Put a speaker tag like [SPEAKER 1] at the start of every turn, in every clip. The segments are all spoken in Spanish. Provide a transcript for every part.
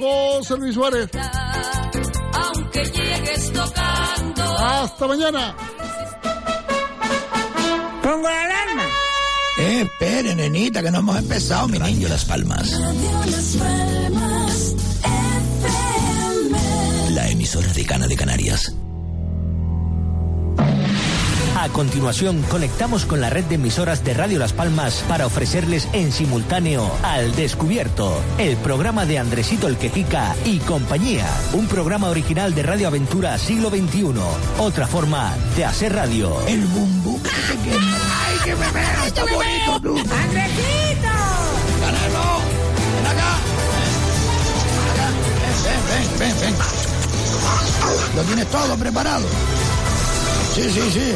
[SPEAKER 1] José Luis Suárez.
[SPEAKER 2] Aunque llegues tocando.
[SPEAKER 1] Hasta mañana.
[SPEAKER 3] Pongo la alarma.
[SPEAKER 4] Eh, espere, nenita, que no hemos empezado, mi niño, Las Palmas. La emisora de Cana de Canarias.
[SPEAKER 5] A continuación, conectamos con la red de emisoras de Radio Las Palmas para ofrecerles en simultáneo Al Descubierto, el programa de Andresito el Quejica y compañía. Un programa original de Radio Aventura Siglo XXI. Otra forma de hacer radio.
[SPEAKER 4] El bumbu que te quema. ¡Ay, que me veo! ¡Está bonito!
[SPEAKER 3] ¡Andresito!
[SPEAKER 4] ¡Canelo! ¡Ven acá! Ven, ven, ven, ven, ven. ¿Lo tienes todo preparado? Sí, sí, sí.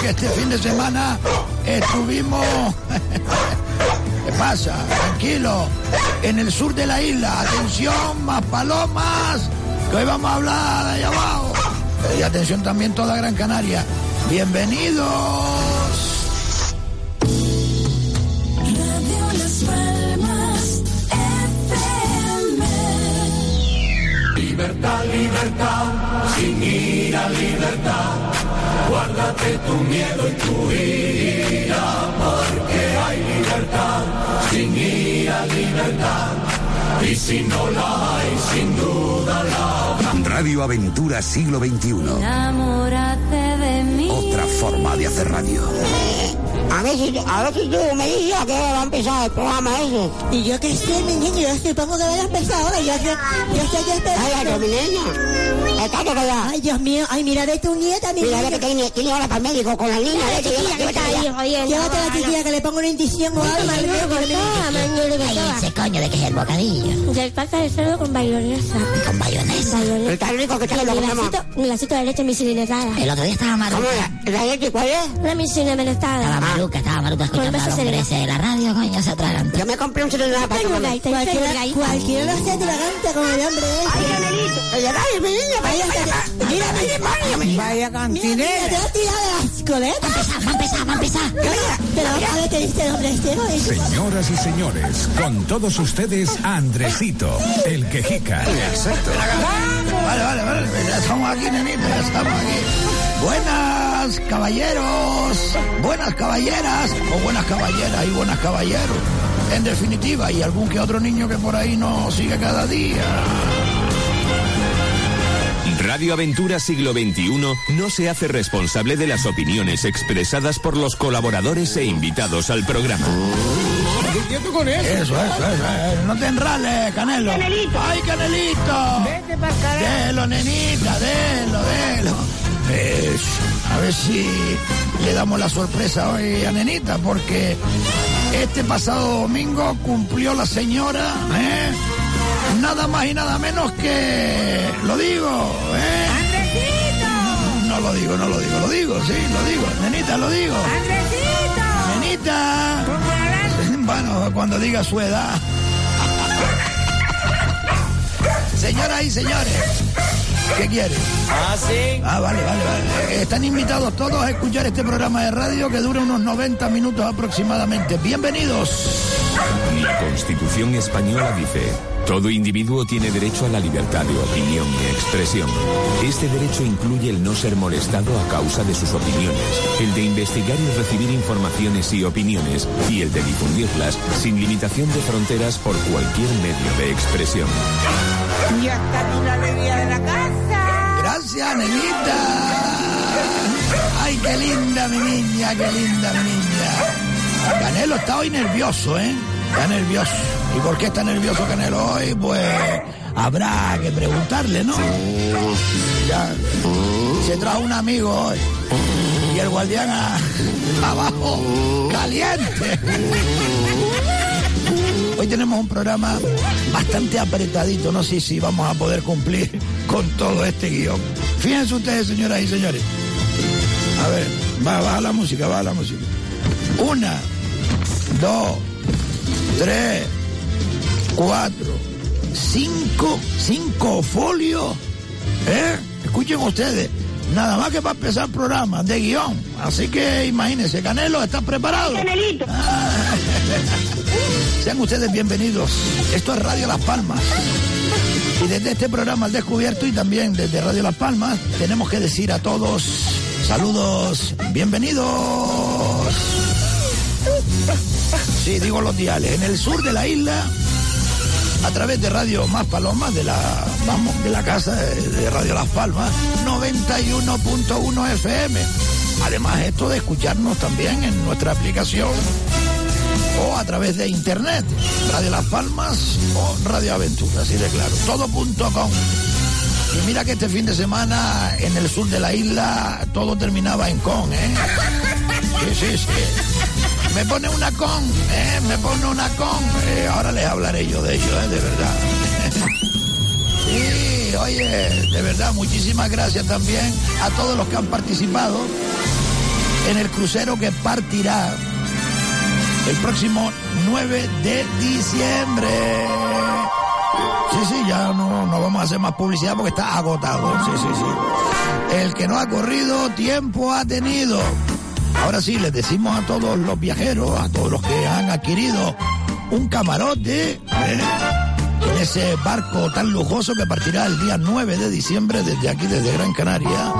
[SPEAKER 4] Que este fin de semana estuvimos. ¿Qué pasa? Tranquilo. En el sur de la isla. Atención, más palomas. Que hoy vamos a hablar de allá abajo. Y atención también toda Gran Canaria. Bienvenidos.
[SPEAKER 2] Libertad, libertad, sin ira, libertad. Guárdate tu miedo y tu ira, porque hay libertad, sin ira, libertad. Y si no la hay, sin duda la habrá.
[SPEAKER 6] Radio Aventura Siglo XXI.
[SPEAKER 7] Enamórate de
[SPEAKER 6] Otra forma de hacer radio.
[SPEAKER 3] A ver si, a ver si tú me dices a qué hora va a empezar el programa ese.
[SPEAKER 8] Y yo que sé, mi niño, yo supongo que vaya a empezar ahora. Yo, yo, yo estoy aquí
[SPEAKER 3] Cállate,
[SPEAKER 8] esperando.
[SPEAKER 3] mi niña. Estate callada.
[SPEAKER 8] Ay, Dios mío, ay, mira de tu nieta, mi
[SPEAKER 3] Mira,
[SPEAKER 8] niño.
[SPEAKER 3] ve que tiene, tiene ahora para el médico con la niña. Llévate,
[SPEAKER 8] que está
[SPEAKER 3] vete
[SPEAKER 8] ahí. Llévate a la chiquilla que le pongo una indición o algo. que
[SPEAKER 7] Ay, ese coño de que es el bocadillo.
[SPEAKER 9] Del pata de cerdo con bayonesa.
[SPEAKER 7] Con bayonesa.
[SPEAKER 9] Bayonesa.
[SPEAKER 3] Está rico que está
[SPEAKER 9] Y
[SPEAKER 3] lo
[SPEAKER 9] mi vasito de leche misilinetada.
[SPEAKER 7] El otro día estaba
[SPEAKER 3] ¿Cómo
[SPEAKER 7] maruca.
[SPEAKER 3] La, la leche cuál es?
[SPEAKER 9] Una misilinetada.
[SPEAKER 7] Estaba maruca, estaba maruca escuchando de la radio, coño, se atragantó.
[SPEAKER 3] Yo me compré un celular para comer.
[SPEAKER 8] Cualquiera, cualquiera atragante como el hombre
[SPEAKER 3] Ay. Canelito. Oye, dale, mi niña. Vaya, mira, mi demonio.
[SPEAKER 8] Mira,
[SPEAKER 3] Vaya
[SPEAKER 8] mira,
[SPEAKER 3] cantinera.
[SPEAKER 8] te has tirado de las coletas.
[SPEAKER 7] Va a empezar, va a empezar.
[SPEAKER 8] Pero a ver, te dice el hombre este,
[SPEAKER 10] Señoras y señores, con todos ustedes, Andresito, el quejica.
[SPEAKER 4] Exacto. Vale, vale, vale. Estamos aquí, nenita, estamos aquí. Buenas caballeros, buenas caballeras, o buenas caballeras y buenas caballeros. En definitiva, y algún que otro niño que por ahí nos sigue cada día.
[SPEAKER 11] Radio Aventura Siglo XXI no se hace responsable de las opiniones expresadas por los colaboradores e invitados al programa.
[SPEAKER 1] con eso?
[SPEAKER 4] Eso, eso, eso. No te enrales, Canelo.
[SPEAKER 3] Canelito.
[SPEAKER 4] ¡Ay, Canelito!
[SPEAKER 3] Vete para carajo.
[SPEAKER 4] Delo, nenita, delo, delo. Eso. A ver si le damos la sorpresa hoy a Nenita, porque este pasado domingo cumplió la señora, ¿eh? Nada más y nada menos que... Lo digo, ¿eh?
[SPEAKER 3] ¡Andresito!
[SPEAKER 4] No lo digo, no lo digo, lo digo, sí, lo digo. Nenita, lo digo.
[SPEAKER 3] ¡Andresito!
[SPEAKER 4] Nenita. Bueno, cuando diga su edad. Señoras y señores, ¿qué quiere?
[SPEAKER 5] Ah, sí.
[SPEAKER 4] Ah, vale, vale, vale. Están invitados todos a escuchar este programa de radio que dura unos 90 minutos aproximadamente. Bienvenidos.
[SPEAKER 11] La Constitución española dice, todo individuo tiene derecho a la libertad de opinión y expresión. Este derecho incluye el no ser molestado a causa de sus opiniones, el de investigar y recibir informaciones y opiniones, y el de difundirlas sin limitación de fronteras por cualquier medio de expresión.
[SPEAKER 3] Y hasta aquí la alegría de la casa.
[SPEAKER 4] Gracias, nenita. Ay, qué linda mi niña, qué linda mi niña. Canelo está hoy nervioso, ¿eh? Está nervioso. ¿Y por qué está nervioso Canelo hoy? Pues habrá que preguntarle, ¿no? Ya. Se trajo un amigo hoy. Y el guardián abajo, caliente. Hoy tenemos un programa bastante apretadito, no sé si vamos a poder cumplir con todo este guion. Fíjense ustedes, señoras y señores. A ver, va, baja la música, baja la música. Una, dos, tres, cuatro, cinco, cinco folios. ¿Eh? Escuchen ustedes. Nada más que para empezar el programa de guion. Así que imagínense, Canelo, ¿estás preparado?
[SPEAKER 12] Canelito.
[SPEAKER 4] Sean ustedes bienvenidos. Esto es Radio Las Palmas. Y desde este programa al descubierto y también desde Radio Las Palmas tenemos que decir a todos saludos, bienvenidos. Sí, digo los diales. En el sur de la isla, a través de Radio Más Palomas, de la, vamos, de la casa de, Radio Las Palmas, 91.1 FM. Además, esto de escucharnos también en nuestra aplicación o a través de internet, Radio Las Palmas o Radio Aventura, así de claro, todo.com. Y mira que este fin de semana en el sur de la isla todo terminaba en con, ¿eh? Sí, sí. Me pone una con, ¿eh? Me pone una con. Eh, ahora les hablaré yo de ello, ¿eh? De verdad. Sí, oye, de verdad, muchísimas gracias también a todos los que han participado en el crucero que partirá el próximo 9 de diciembre. Sí, sí, ya no, no vamos a hacer más publicidad porque está agotado. Sí, sí, sí. El que no ha corrido, tiempo ha tenido. Ahora sí, les decimos a todos los viajeros, a todos los que han adquirido un camarote, ¿eh? en ese barco tan lujoso que partirá el día 9 de diciembre desde aquí, desde Gran Canaria,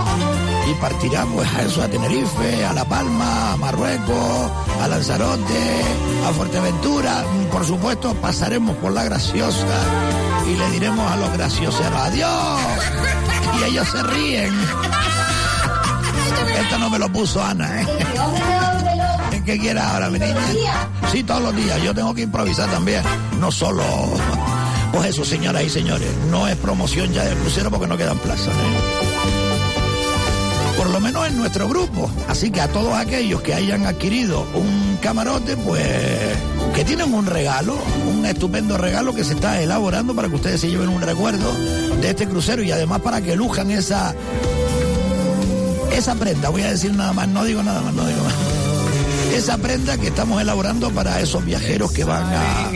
[SPEAKER 4] y partirá pues a eso, a Tenerife, a La Palma, a Marruecos, a Lanzarote, a Fuerteventura. Por supuesto, pasaremos por la graciosa y le diremos a los gracioseros adiós. Y ellos se ríen. Esto no me lo puso Ana, ¿eh? ¿Qué quieres ahora, mi niña? Sí, todos los días. Yo tengo que improvisar también. No solo. Pues eso, señoras y señores. No es promoción ya del crucero porque no quedan plazas. ¿eh? Por lo menos en nuestro grupo. Así que a todos aquellos que hayan adquirido un camarote, pues que tienen un regalo, un estupendo regalo que se está elaborando para que ustedes se lleven un recuerdo de este crucero y además para que lujan esa esa prenda, voy a decir nada más, no digo nada más, no digo más. Esa prenda que estamos elaborando para esos viajeros que van a,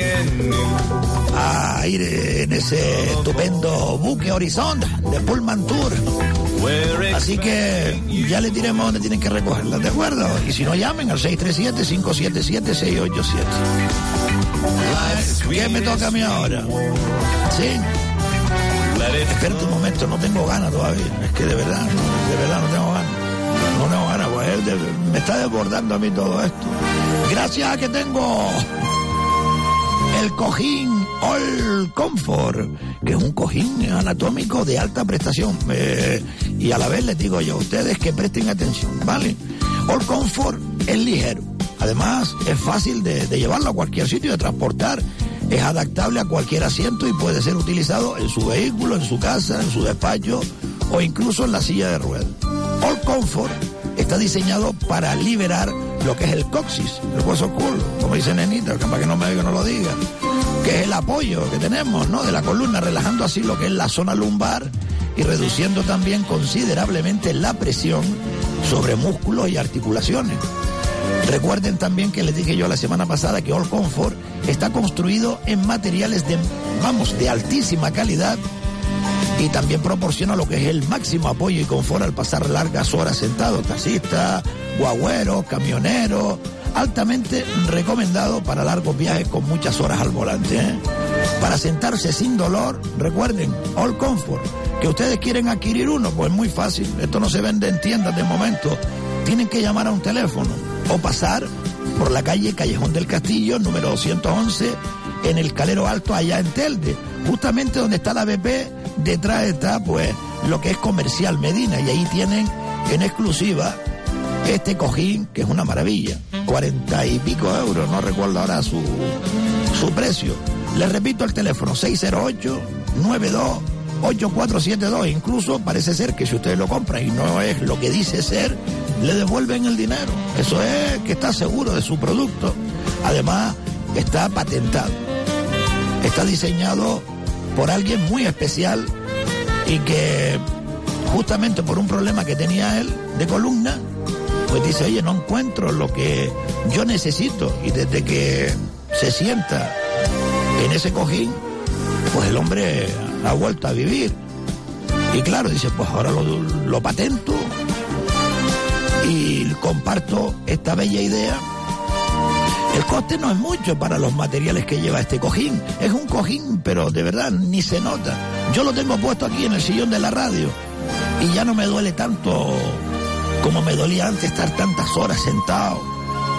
[SPEAKER 4] ir en ese estupendo buque Horizon de Pullman Tour. Así que ya les diremos dónde tienen que recogerla, ¿de acuerdo? Y si no, llamen al 637-577-687. ¿Qué me toca a mí ahora? ¿Sí? Espérate un momento, no tengo ganas todavía. Es que de verdad, de verdad no tengo ganas. No tengo ganas, pues me está desbordando a mí todo esto. Gracias a que tengo el cojín All Comfort, que es un cojín anatómico de alta prestación. Eh, y a la vez les digo yo a ustedes que presten atención, ¿vale? All Comfort es ligero. Además, es fácil de, de llevarlo a cualquier sitio, de transportar es adaptable a cualquier asiento y puede ser utilizado en su vehículo, en su casa, en su despacho o incluso en la silla de ruedas. All Comfort está diseñado para liberar lo que es el coxis, el hueso cool, como dice Nenita, para que no me oiga no lo diga, que es el apoyo que tenemos, ¿no? De la columna, relajando así lo que es la zona lumbar y reduciendo también considerablemente la presión sobre músculos y articulaciones. Recuerden también que les dije yo la semana pasada que All Comfort está construido en materiales de, vamos, de altísima calidad y también proporciona lo que es el máximo apoyo y confort al pasar largas horas sentado, taxista, guagüero, camionero, altamente recomendado para largos viajes con muchas horas al volante. ¿eh? Para sentarse sin dolor, recuerden, All Comfort, que ustedes quieren adquirir uno, pues muy fácil, esto no se vende en tiendas de momento, tienen que llamar a un teléfono o pasar por la calle Callejón del Castillo, número 211, en el Calero Alto, allá en Telde, justamente donde está la BP, detrás está pues lo que es Comercial Medina, y ahí tienen en exclusiva este cojín, que es una maravilla, cuarenta y pico euros, no recuerdo ahora su, su precio. Les repito el teléfono, 608 92 8472. Incluso parece ser que si ustedes lo compran y no es lo que dice ser, le devuelven el dinero. Eso es que está seguro de su producto. Además, está patentado. está diseñado por alguien muy especial y que justamente por un problema que tenía él de columna, pues dice, oye, no encuentro lo que yo necesito. Y desde que se sienta en ese cojín, pues el hombre ha vuelto a vivir. Y claro, dice, pues ahora lo, lo patento y comparto esta bella idea. El coste no es mucho para los materiales que lleva este cojín. Es un cojín, pero de verdad ni se nota. Yo lo tengo puesto aquí en el sillón de la radio y ya no me duele tanto como me dolía antes estar tantas horas sentado.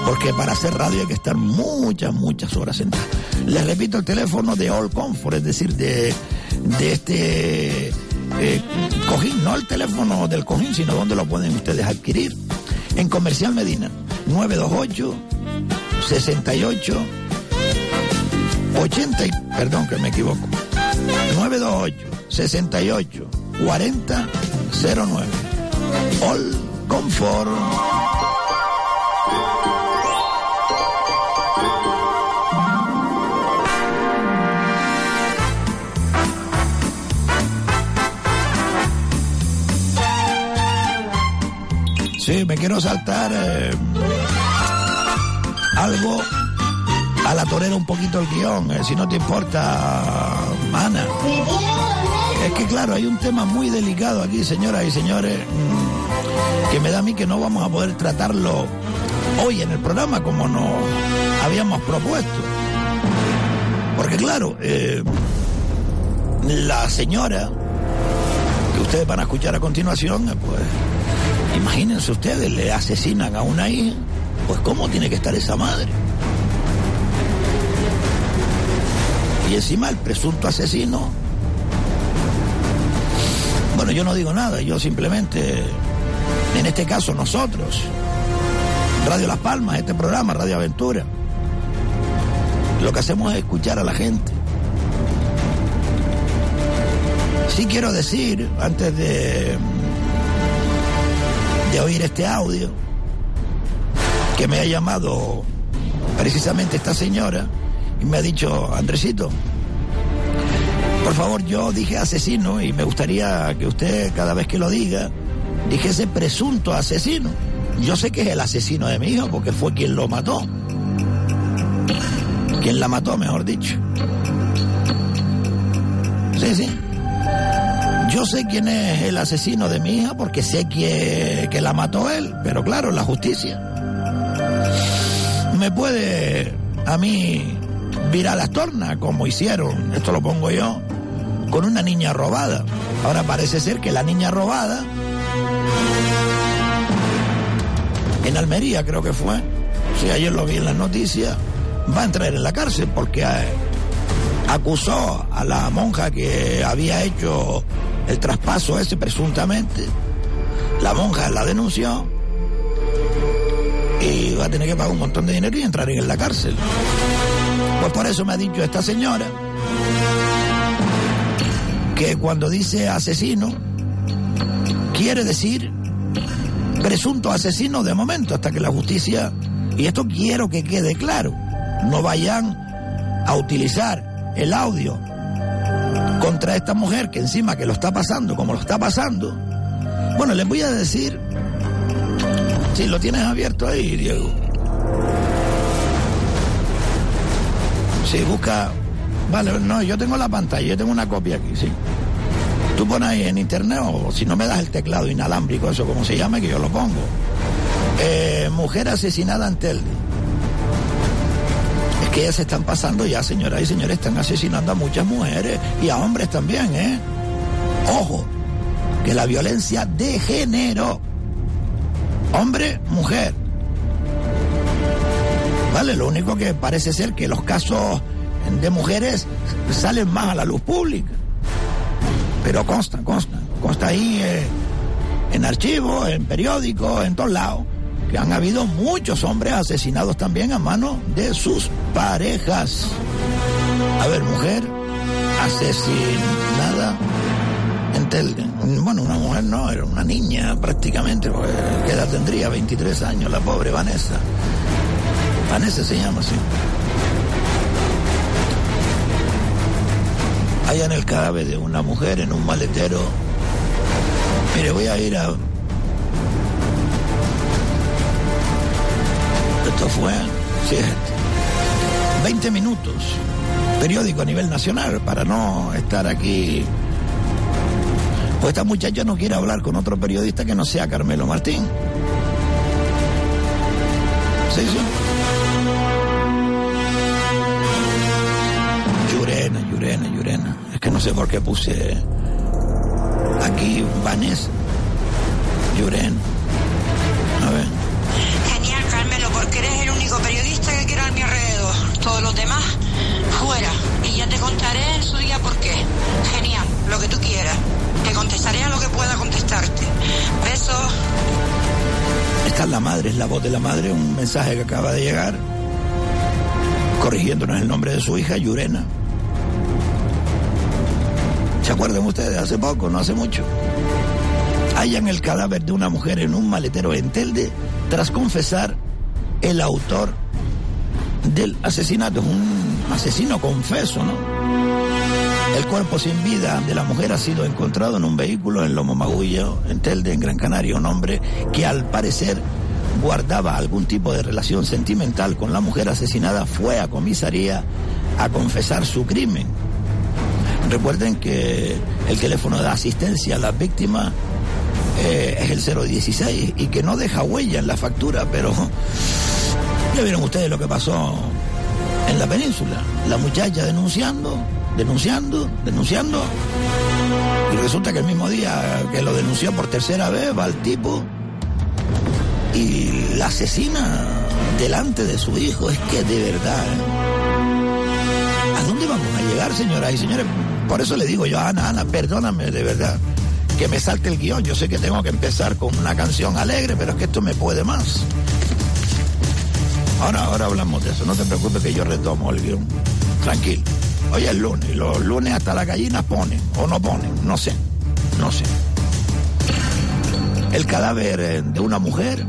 [SPEAKER 4] Porque para hacer radio hay que estar muchas, muchas horas sentado. Les repito el teléfono de All Comfort, es decir, de, de este eh, cojín, no el teléfono del cojín, sino donde lo pueden ustedes adquirir. En Comercial Medina, 928 68 80, y- perdón que me equivoco, 928 68 40 09. All Comfort. Sí, me quiero saltar eh, algo a la torera un poquito el guion, eh, si no te importa, Ana. Es que claro, hay un tema muy delicado aquí, señoras y señores, mm, que me da a mí que no vamos a poder tratarlo hoy en el programa como nos habíamos propuesto. Porque claro, eh, la señora que ustedes van a escuchar a continuación, pues imagínense ustedes, le asesinan a una hija, pues cómo tiene que estar esa madre. Y encima el presunto asesino, bueno, yo no digo nada, yo simplemente, en este caso nosotros, Radio Las Palmas, este programa, Radio Aventura, lo que hacemos es escuchar a la gente. Sí quiero decir, antes de, de oír este audio, que me ha llamado precisamente esta señora y me ha dicho, Andresito, por favor, yo dije asesino y me gustaría que usted cada vez que lo diga, dijese presunto asesino. Yo sé que es el asesino de mi hijo porque fue quien lo mató. Quien la mató, mejor dicho. Sí, sí. Yo sé quién es el asesino de mi hija porque sé que, que la mató él, pero claro, la justicia me puede a mí virar las tornas como hicieron, esto lo pongo yo, con una niña robada. Ahora parece ser que la niña robada, en Almería creo que fue, sí, ayer lo vi en las noticias, va a entrar en la cárcel porque eh, acusó a la monja que había hecho el traspaso ese presuntamente. La monja la denunció y va a tener que pagar un montón de dinero y entrar en la cárcel. Pues por eso me ha dicho esta señora que cuando dice asesino quiere decir presunto asesino de momento hasta que la justicia y esto quiero que quede claro no vayan a utilizar el audio contra esta mujer que encima que lo está pasando como lo está pasando bueno les voy a decir si lo tienes abierto ahí Diego si busca vale no yo tengo la pantalla yo tengo una copia aquí sí Tú pones ahí en internet o si no me das el teclado inalámbrico, eso como se llama, que yo lo pongo. Eh, mujer asesinada en Telde. Es que ya se están pasando ya, señoras y señores, están asesinando a muchas mujeres y a hombres también, ¿eh? Ojo, que la violencia de género. Hombre, mujer. Vale, lo único que parece ser que los casos de mujeres salen más a la luz pública pero consta, consta, consta ahí eh, en archivos, en periódicos, en todos lados, han habido muchos hombres asesinados también a manos de sus parejas. A ver, mujer asesinada en Telde. Bueno, una mujer no, era una niña prácticamente, porque ¿qué edad tendría? 23 años, la pobre Vanessa. Vanessa se llama así. Hallan el cadáver de una mujer en un maletero. Mire, voy a ir a... Esto fue... Sí, 20 minutos. Periódico a nivel nacional, para no estar aquí... Pues esta muchacha no quiere hablar con otro periodista que no sea Carmelo Martín. Sí, sí. Llurena, Llurena, Llurena. Es que no sé por qué puse aquí Vanessa. Llurena.
[SPEAKER 3] Todos los demás, fuera. Y ya te contaré en su día por qué. Genial, lo que tú quieras. Te contestaré a lo que pueda contestarte. Besos.
[SPEAKER 4] Esta es la madre, es la voz de la madre, un mensaje que acaba de llegar, corrigiéndonos el nombre de su hija, Yurena. ¿Se acuerdan ustedes? Hace poco, no hace mucho. Hallan el cadáver de una mujer en un maletero en Telde tras confesar el autor del asesinato. Es un asesino confeso, ¿no? El cuerpo sin vida de la mujer ha sido encontrado en un vehículo en Lomo Magullo, en Telde, en Gran Canaria. Un hombre que al parecer guardaba algún tipo de relación sentimental con la mujer asesinada fue a comisaría a confesar su crimen. Recuerden que el teléfono de asistencia a las víctimas eh, es el 016 y que no deja huella en la factura, pero ya vieron ustedes lo que pasó en la península. La muchacha denunciando, denunciando, denunciando. Y resulta que el mismo día que lo denunció por tercera vez va el tipo y la asesina delante de su hijo. Es que de verdad. ¿A dónde vamos a llegar, señoras y señores? Por eso le digo yo Ana, Ana, perdóname de verdad que me salte el guion. Yo sé que tengo que empezar con una canción alegre, pero es que esto me puede más. Ahora, ahora hablamos de eso. No te preocupes que yo retomo el guion. Tranquilo. Hoy es lunes los lunes hasta las gallinas ponen o no ponen. No sé. No sé. El cadáver eh, de una mujer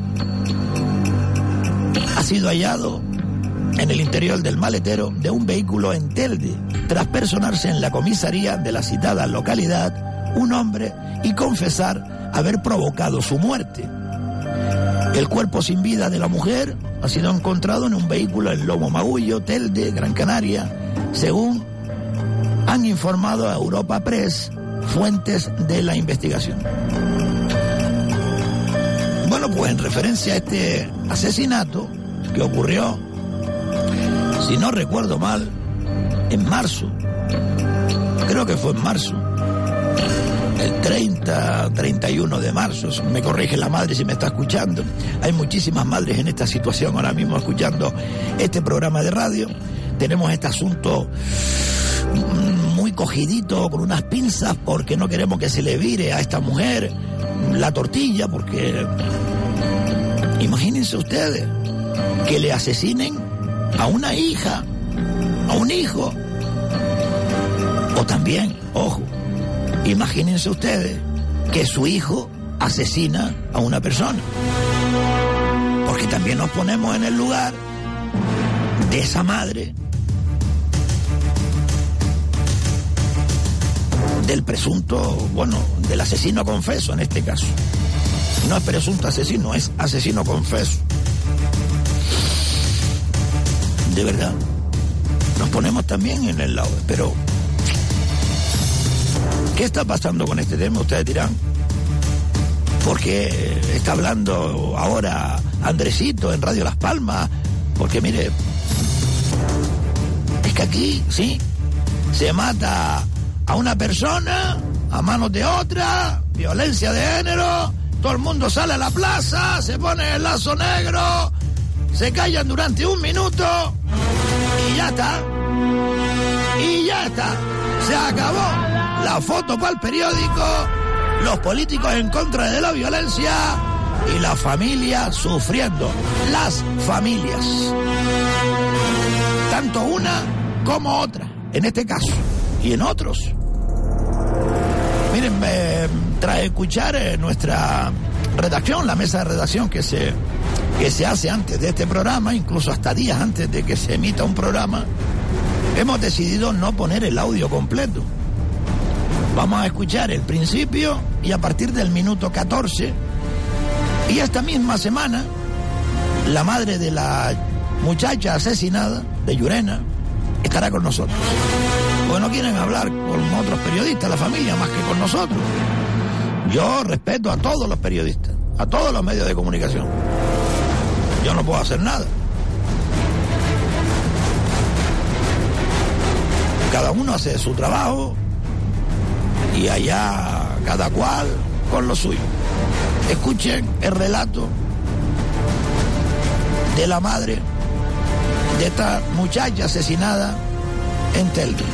[SPEAKER 4] ha sido hallado en el interior del maletero de un vehículo en Telde, tras personarse en la comisaría de la citada localidad un hombre y confesar haber provocado su muerte. El cuerpo sin vida de la mujer ha sido encontrado en un vehículo en Lomo Magullo, Telde, Gran Canaria, según han informado a Europa Press fuentes de la investigación. Bueno, pues en referencia a este asesinato que ocurrió, si no recuerdo mal, en marzo, creo que fue en marzo, el 30, 31 de marzo, me corrige la madre si me está escuchando. Hay muchísimas madres en esta situación ahora mismo escuchando este programa de radio. Tenemos este asunto muy cogidito con unas pinzas porque no queremos que se le vire a esta mujer la tortilla porque imagínense ustedes que le asesinen a una hija, a un hijo. O también, ojo, imagínense ustedes que su hijo asesina a una persona. Porque también nos ponemos en el lugar de esa madre, del presunto, bueno, del asesino confeso en este caso. No es presunto asesino, es asesino confeso. De verdad. Nos ponemos también en el lado, pero ¿qué está pasando con este tema? Ustedes dirán. Porque está hablando ahora Andresito en Radio Las Palmas. Porque mire, es que aquí, sí, se mata a una persona a manos de otra, violencia de género, todo el mundo sale a la plaza, se pone el lazo negro, se callan durante un minuto y ya está. Y ya está. Se acabó. La foto para el periódico, los políticos en contra de la violencia y la familia sufriendo. Las familias. Tanto una como otra, en este caso y en otros. Miren, tras escuchar eh, nuestra redacción, la mesa de redacción que se, que se hace antes de este programa, incluso hasta días antes de que se emita un programa, hemos decidido no poner el audio completo. Vamos a escuchar el principio y a partir del minuto 14 y esta misma semana la madre de la muchacha asesinada de Llurena estará con nosotros. Porque no quieren hablar con otros periodistas, la familia, más que con nosotros. Yo respeto a todos los periodistas, a todos los medios de comunicación. Yo no puedo hacer nada. Cada uno hace su trabajo y allá cada cual con lo suyo. Escuchen el relato de la madre de esta muchacha asesinada en Telvi.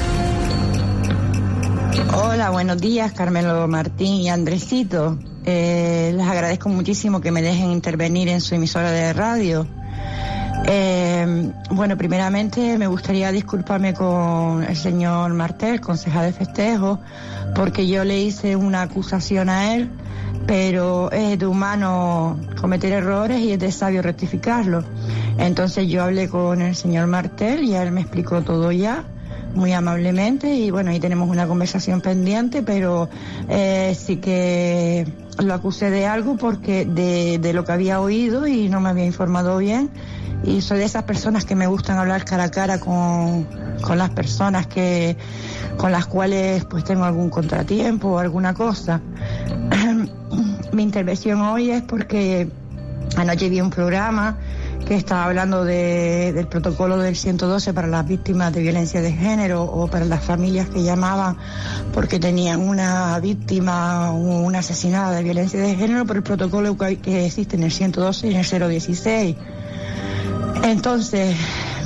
[SPEAKER 12] Hola, buenos días, Carmelo Martín y Andresito. Eh, les agradezco muchísimo que me dejen intervenir en su emisora de radio. Eh, bueno, primeramente me gustaría disculparme con el señor Martel, concejal de festejo, porque yo le hice una acusación a él, pero es de humano cometer errores y es de sabio rectificarlo. Entonces yo hablé con el señor Martel y él me explicó todo ya muy amablemente y bueno, ahí tenemos una conversación pendiente, pero eh, sí que lo acusé de algo porque de, de lo que había oído y no me había informado bien y soy de esas personas que me gustan hablar cara a cara con, con las personas que con las cuales pues tengo algún contratiempo o alguna cosa. Mi intervención hoy es porque anoche vi un programa que estaba hablando de, del protocolo del 112 para las víctimas de violencia de género o para las familias que llamaban porque tenían una víctima o una asesinada de violencia de género por el protocolo que existe en el 112 y en el 016. Entonces,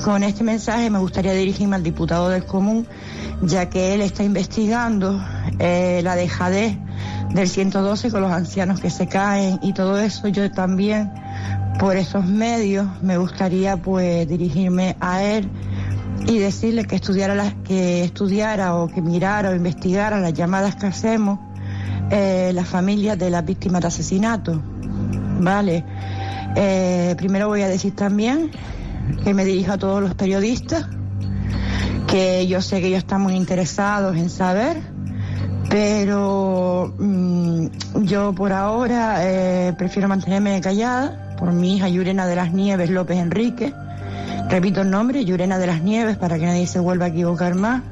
[SPEAKER 12] con este mensaje me gustaría dirigirme al diputado del común, ya que él está investigando eh, la dejadez del 112 con los ancianos que se caen y todo eso. Yo también, por esos medios, me gustaría pues dirigirme a él y decirle que estudiara, las, que estudiara o que mirara o investigara las llamadas que hacemos eh, las familias de las víctimas de asesinato. Vale. Eh, primero voy a decir también que me dirijo a todos los periodistas, que yo sé que ellos están muy interesados en saber, pero mmm, yo por ahora eh, prefiero mantenerme callada por mi hija Yurena de las Nieves López Enrique. Repito el nombre, Yurena de las Nieves, para que nadie se vuelva a equivocar más.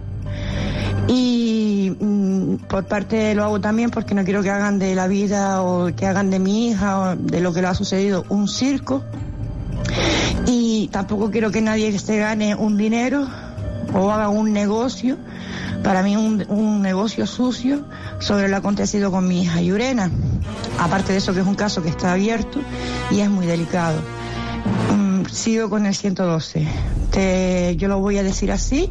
[SPEAKER 12] Y mmm, por parte lo hago también porque no quiero que hagan de la vida o que hagan de mi hija o de lo que le ha sucedido un circo. Y tampoco quiero que nadie se gane un dinero o haga un negocio, para mí un, un negocio sucio sobre lo acontecido con mi hija Yurena. Aparte de eso que es un caso que está abierto y es muy delicado. Mm, sigo con el 112. Te, yo lo voy a decir así,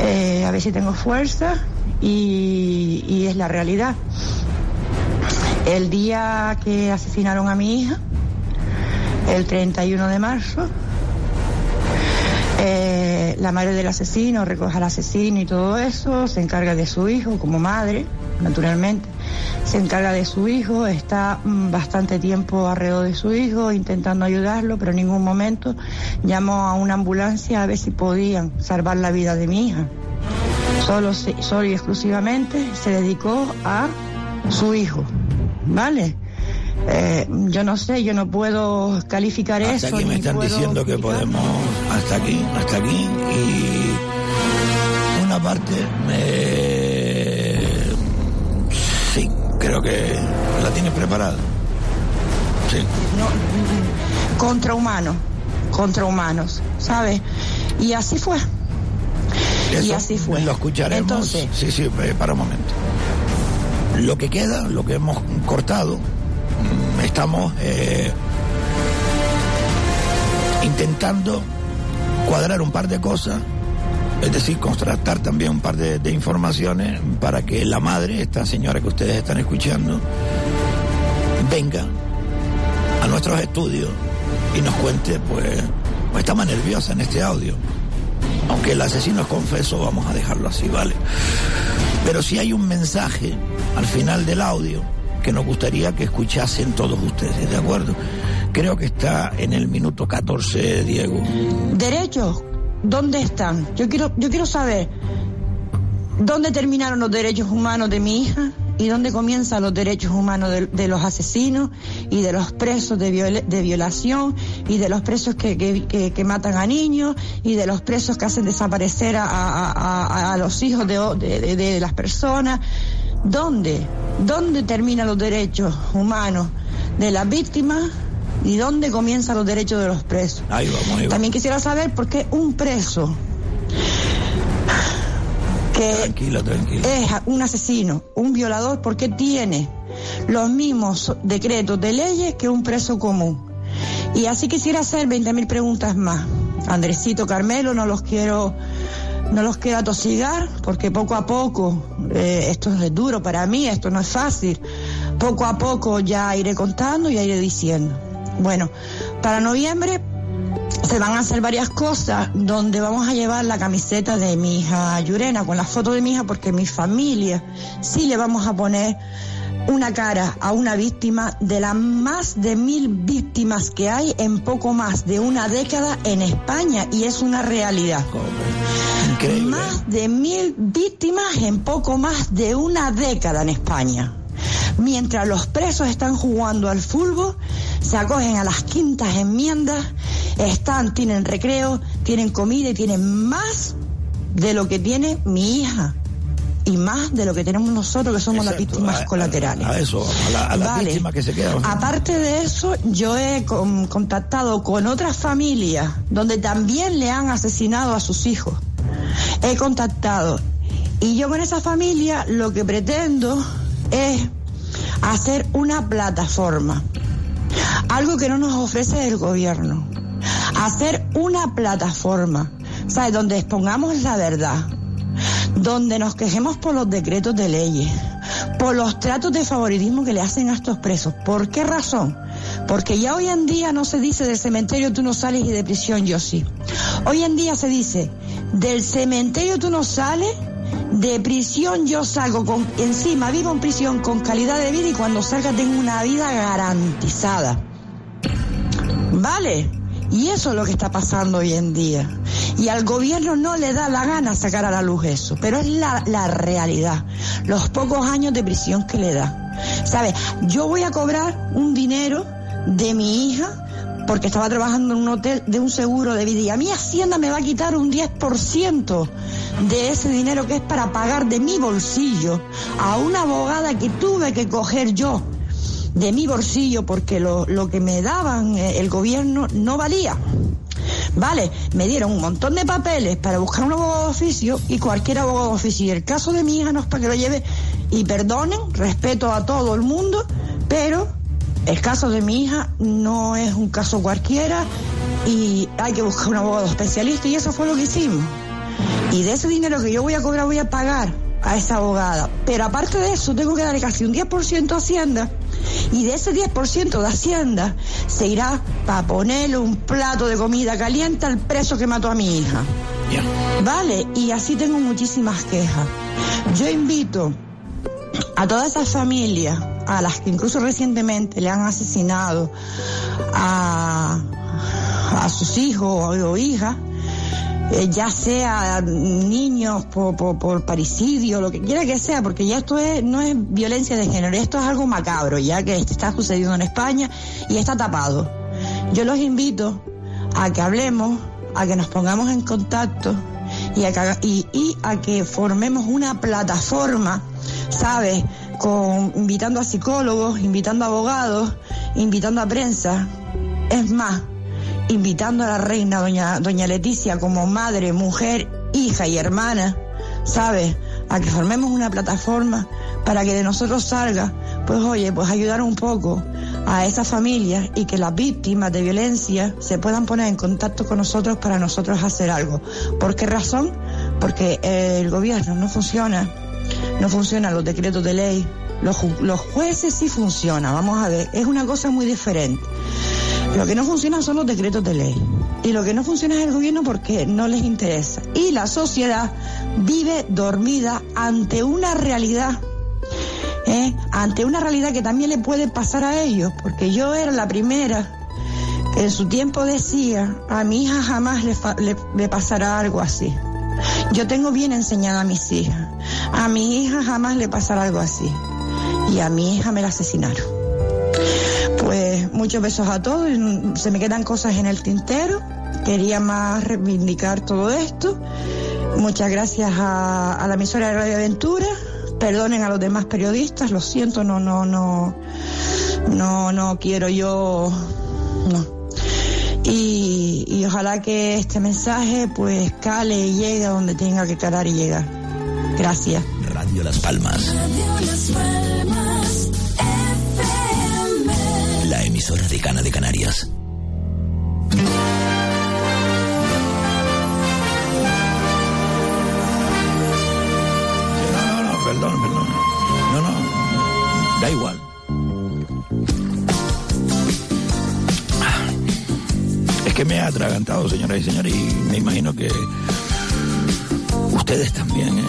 [SPEAKER 12] eh, a ver si tengo fuerza y, es la realidad. El día que asesinaron a mi hija, el 31 de marzo, eh, la madre del asesino recoge al asesino y todo eso, se encarga de su hijo como madre, naturalmente, se encarga de su hijo, está mm, bastante tiempo alrededor de su hijo intentando ayudarlo, pero en ningún momento llamó a una ambulancia a ver si podían salvar la vida de mi hija. Solo, solo y exclusivamente se dedicó a su hijo, ¿vale? Eh, yo no sé, yo no puedo calificar
[SPEAKER 4] hasta
[SPEAKER 12] eso.
[SPEAKER 4] aquí me están diciendo que podemos hasta aquí, hasta aquí y una parte me creo que la tienes preparada. Sí.
[SPEAKER 12] No, mm, contra humanos, contra humanos, ¿sabes? Y así fue. y así fue.
[SPEAKER 4] Lo escucharemos.
[SPEAKER 12] Entonces,
[SPEAKER 4] sí, sí, eh, para un momento. Lo que queda, lo que hemos cortado, mm, estamos eh, intentando cuadrar un par de cosas, es decir, contrastar también un par de, informaciones para que la madre, esta señora que ustedes están escuchando, venga a nuestros estudios y nos cuente, pues, pues más nerviosa en este audio. Aunque el asesino es confeso, vamos a dejarlo así, ¿vale? Pero si hay un mensaje al final del audio que nos gustaría que escuchasen todos ustedes, ¿de acuerdo? Creo que está en el minuto 14, Diego.
[SPEAKER 12] derechos, ¿dónde están? Yo quiero, yo quiero saber. ¿Dónde terminaron los derechos humanos de mi hija? ¿Y dónde comienzan los derechos humanos de, los asesinos y de los presos de, viol- de violación y de los presos que, matan a niños y de los presos que hacen desaparecer a, los hijos de- de las personas? ¿Dónde? ¿Dónde terminan los derechos humanos de las víctimas y dónde comienzan los derechos de los presos?
[SPEAKER 4] Ahí vamos, ahí vamos.
[SPEAKER 12] También quisiera saber por qué un preso que es un asesino, un violador, ¿por qué tiene los mismos decretos de leyes que un preso común? Y así quisiera hacer 20.000 preguntas más. Andresito Carmelo, no los quiero, no los quiero atosigar, porque poco a poco, eh, esto es duro para mí, esto no es fácil. Poco a poco ya iré contando y iré diciendo. Bueno, para noviembre se van a hacer varias cosas donde vamos a llevar la camiseta de mi hija Yurena con la foto de mi hija porque mi familia sí le vamos a poner una cara a una víctima de las más de mil víctimas que hay en poco más de una década en España y es una realidad.
[SPEAKER 4] Increíble.
[SPEAKER 12] Más de mil víctimas en poco más de una década en España. Mientras los presos están jugando al fútbol, se acogen a las quintas enmiendas, están, tienen recreo, tienen comida y tienen más de lo que tiene mi hija y más de lo que tenemos nosotros que somos las víctimas
[SPEAKER 4] a-
[SPEAKER 12] colaterales.
[SPEAKER 4] A, eso, a la, a la
[SPEAKER 12] Vale.
[SPEAKER 4] víctima que se queda.
[SPEAKER 12] Aparte de eso, yo he con- contactado con otras familias donde también le han asesinado a sus hijos. He contactado. Y yo con esa familia lo que pretendo es hacer una plataforma. Algo que no nos ofrece el gobierno. Hacer una plataforma, ¿sabes? Donde expongamos la verdad. Donde nos quejemos por los decretos de leyes. Por los tratos de favoritismo que le hacen a estos presos. ¿Por qué razón? Porque ya hoy en día no se dice del cementerio tú no sales y de prisión yo sí. Hoy en día se dice del cementerio tú no sales, de prisión yo salgo con encima vivo en prisión con calidad de vida y cuando salga tengo una vida garantizada. ¿Vale? Y eso es lo que está pasando hoy en día. Y al gobierno no le da la gana sacar a la luz eso, pero es la, la realidad. Los pocos años de prisión que le da. ¿Sabes? Yo voy a cobrar un dinero de mi hija porque estaba trabajando en un hotel de un seguro de vida y a mi Hacienda me va a quitar un 10% de ese dinero que es para pagar de mi bolsillo a una abogada que tuve que coger yo de mi bolsillo porque lo, lo que me daban eh, el gobierno no valía. Vale, me dieron un montón de papeles para buscar un abogado de oficio y cualquier abogado de oficio. Y el caso de mi hija no es para que lo lleve. Y perdonen, respeto a todo el mundo, pero el caso de mi hija no es un caso cualquiera y hay que buscar un abogado especialista y eso fue lo que hicimos. Y de ese dinero que yo voy a cobrar voy a pagar a esa abogada. Pero aparte de eso tengo que darle casi un 10% a Hacienda y de ese 10% de Hacienda se irá para ponerle un plato de comida caliente al preso que mató a mi hija. Vale, y así tengo muchísimas quejas. Yo invito a todas esas familias, a las que incluso recientemente le han asesinado a, a sus hijos o hijas, eh, ya sea niños por, por, lo que quiera que sea, porque ya esto es, no es violencia de género, esto es algo macabro, ya que está sucediendo en España y está tapado. Yo los invito a que hablemos, a que nos pongamos en contacto y a que, formemos una plataforma, ¿sabes? Con, invitando a psicólogos, invitando a abogados, invitando a prensa. Es más, invitando a la reina doña, doña Leticia como madre, mujer, hija y hermana, ¿sabes? A que formemos una plataforma para que de nosotros salga, pues oye, pues ayudar un poco a esas familias y que las víctimas de violencia se puedan poner en contacto con nosotros para nosotros hacer algo. ¿Por qué razón? Porque el gobierno no funciona, no funcionan los decretos de ley, los, los jueces sí funcionan, vamos a ver, es una cosa muy diferente. Lo que no funciona son los decretos de ley. Y lo que no funciona es el gobierno porque no les interesa. Y la sociedad vive dormida ante una realidad. ¿Eh? Ante una realidad que también le puede pasar a ellos. Porque yo era la primera que en su tiempo decía, a mi hija jamás le, le pasará algo así. Yo tengo bien enseñada a mis hijas. a mi hija jamás le pasará algo así. Y a mi hija me la asesinaron. Pues muchos besos a todos. Se me quedan cosas en el tintero. Quería más reivindicar todo esto. Muchas gracias a, a la emisora de Radio Aventura. Perdonen a los demás periodistas. Lo siento, no, no, no. No, no quiero yo. No. Y, y ojalá que este mensaje pues cale y llegue a donde tenga que calar y llegar. Gracias.
[SPEAKER 5] Radio Las Palmas. La emisora de Cana de Canarias.
[SPEAKER 4] Da igual. Es que me he atragantado, señoras y señores, y me imagino que ustedes también, ¿eh?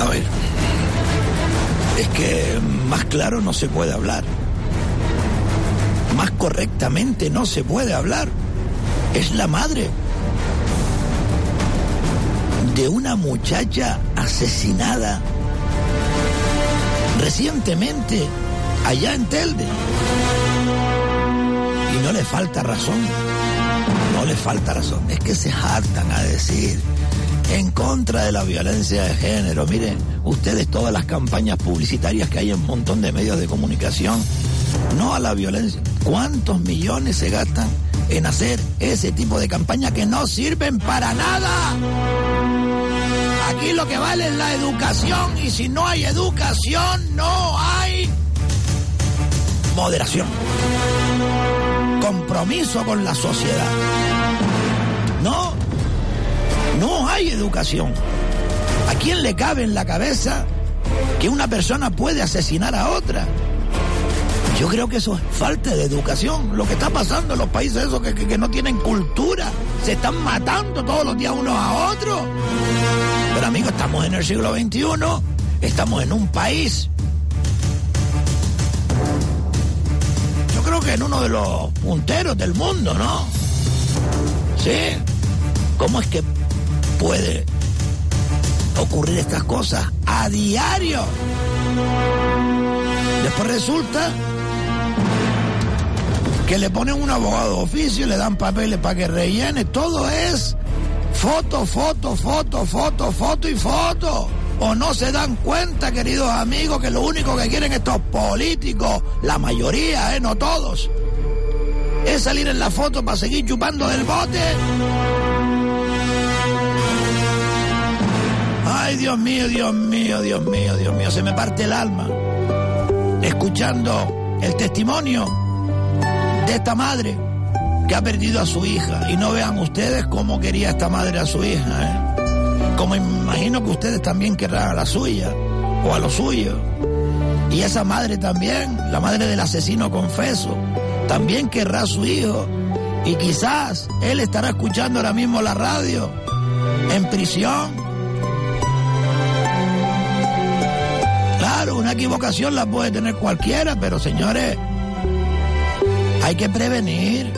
[SPEAKER 4] A ver, es que más claro no se puede hablar. Más correctamente no se puede hablar. Es la madre de una muchacha asesinada recientemente allá en Telde. Y no le falta razón. No le falta razón. Es que se hartan a decir en contra de la violencia de género. Miren, ustedes todas las campañas publicitarias que hay en un montón de medios de comunicación, no a la violencia. ¿Cuántos millones se gastan en hacer ese tipo de campañas que no sirven para nada? Aquí lo que vale es la educación y si no hay educación no hay moderación. Compromiso con la sociedad. No, no hay educación. ¿A quién le cabe en la cabeza que una persona puede asesinar a otra? Yo creo que eso es falta de educación. Lo que está pasando en los países esos que, que, no tienen cultura, se están matando todos los días unos a otros. Pero amigos, estamos en el siglo XXI, estamos en un país. Yo creo que en uno de los punteros del mundo, ¿no? Sí. ¿Cómo es que puede ocurrir estas cosas a diario? Después resulta que le ponen un abogado de oficio, le dan papeles para que rellene, todo es foto, foto, foto, foto, foto y foto. O no se dan cuenta, queridos amigos, que lo único que quieren estos políticos, la mayoría, ¿eh? no todos, es salir en la foto para seguir chupando del bote. Ay, Dios mío, Dios mío, Dios mío, Dios mío, se me parte el alma escuchando el testimonio de esta madre que ha perdido a su hija. Y no vean ustedes cómo quería esta madre a su hija. ¿eh? Como imagino que ustedes también querrán a la suya o a lo suyo. Y esa madre también, la madre del asesino confeso, también querrá a su hijo. Y quizás él estará escuchando ahora mismo la radio en prisión. Claro, una equivocación la puede tener cualquiera, pero señores, hay que prevenir.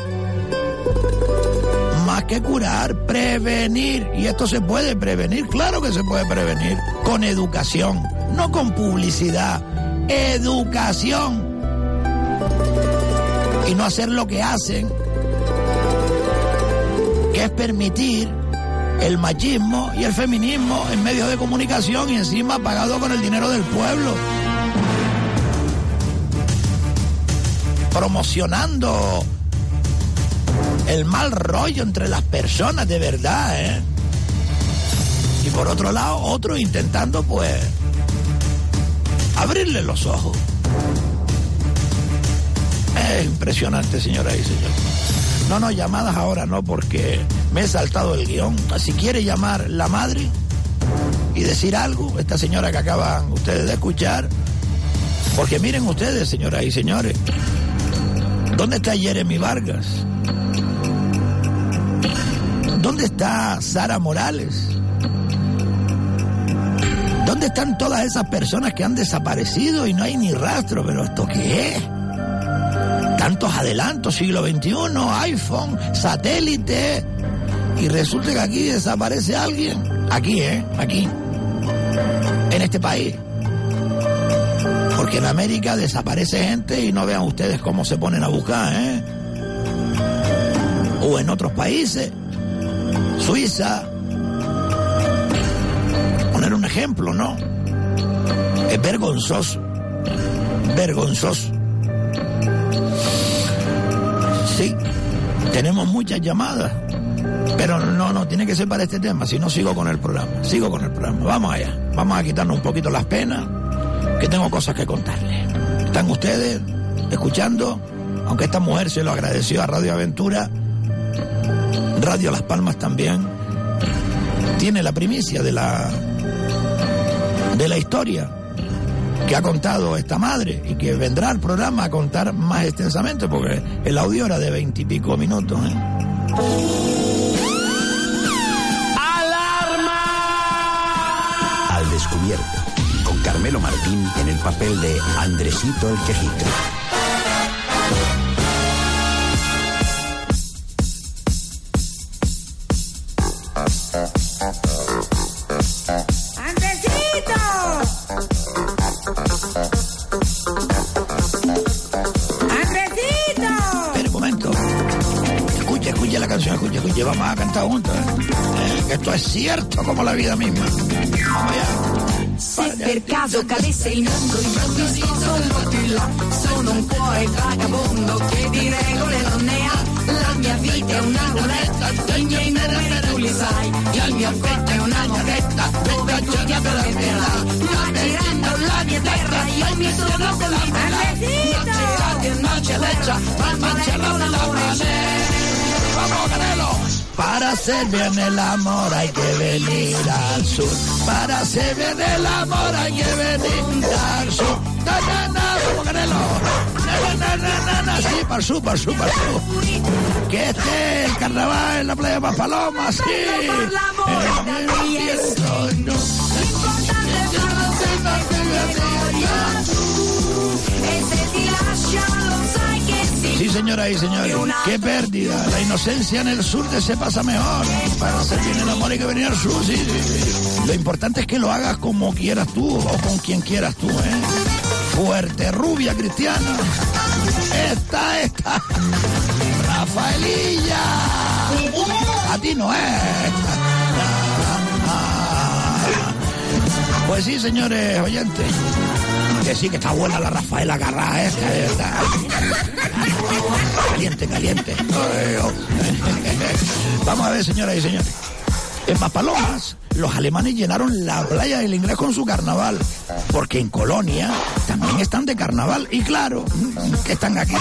[SPEAKER 4] Más que curar, prevenir. Y esto se puede prevenir, claro que se puede prevenir. Con educación, no con publicidad. Educación. Y no hacer lo que hacen, que es permitir el machismo y el feminismo en medios de comunicación y encima pagado con el dinero del pueblo. Promocionando el mal rollo entre las personas de verdad, ¿eh? Y por otro lado, otros intentando, pues, abrirle los ojos. Es impresionante, señoras y señores. No, no, llamadas ahora no, porque me he saltado el guion. Si quiere llamar la madre y decir algo, esta señora que acaban ustedes de escuchar, porque miren ustedes, señoras y señores, ¿dónde está Jeremy Vargas? ¿Dónde está Sara Morales? ¿Dónde están todas esas personas que han desaparecido y no hay ni rastro? ¿Pero esto qué es? tantos adelantos, siglo XXI, iPhone, satélite, y resulta que aquí desaparece alguien, aquí, ¿eh? Aquí, en este país. Porque en América desaparece gente y no vean ustedes cómo se ponen a buscar, ¿eh? O en otros países, Suiza, poner un ejemplo, ¿no? Es vergonzoso, vergonzoso. Sí, tenemos muchas llamadas, pero no, no, tiene que ser para este tema, si no sigo con el programa, sigo con el programa. Vamos allá, vamos a quitarnos un poquito las penas, que tengo cosas que contarles. ¿Están ustedes escuchando? Aunque esta mujer se lo agradeció a Radio Aventura, Radio Las Palmas también tiene la primicia de la de la historia que ha contado esta madre y que vendrá al programa a contar más extensamente porque el audio era de veintipico minutos. ¿eh?
[SPEAKER 6] Al descubierto, Carmelo Martín en el papel de Andresito el Quejito.
[SPEAKER 9] ¡Andresito!
[SPEAKER 4] Espera un momento. Escucha, escucha la canción, escucha, escucha. Vamos a cantar juntos. ¿eh? Eh, que esto es cierto como la vida misma. Vamos allá.
[SPEAKER 13] Per caso cadesse il mondo improvviso solo di là. Sono un cuore vagabondo che di regole non ne ha. La mia vita è una ruletta, i miei numeri tu li sai. Il mio petto è una mochetta dove giochi a perderà Ma girando la mia terra io mi sono collimata Non c'è una celeccia, ma il mancello della pane
[SPEAKER 4] Vamos, Canelo. Para hacer bien el amor hay que venir al sur. Para hacer bien el amor hay que venir al sur. Na, na, na, vamos, Canelo. Na, na, na, na, na, sí, para el sur, para el sur, para el sur. Que esté el carnaval en la playa Paspaloma, sí. Eh, no, no.
[SPEAKER 13] E se ti lascia lo sai che sì
[SPEAKER 4] Sí, señoras y señores, qué pérdida. La inocencia en el sur de se pasa mejor. Para hacer bien el amor hay que venir al sur. Lo importante es que lo hagas como quieras tú o con quien quieras tú, ¿eh? Fuerte, rubia, cristiana. Esta, esta. Rafaelilla. A ti no es. Pues sí, señores oyentes. Que sí, que está buena la Rafaela Garra esta. Caliente, caliente. Vamos a ver, señoras y señores. En Maspalomas, los alemanes llenaron la playa del inglés con su carnaval. Porque en Colonia también están de carnaval. Y claro, que están aquí.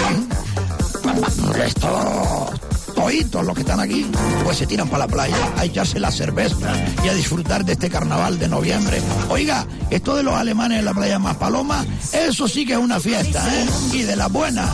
[SPEAKER 4] Estos toitos los que están aquí, pues se tiran para la playa a echarse la cerveza y a disfrutar de este carnaval de noviembre. Oiga, esto de los alemanes en la playa Maspaloma, eso sí que es una fiesta, ¿eh? Y de la buena.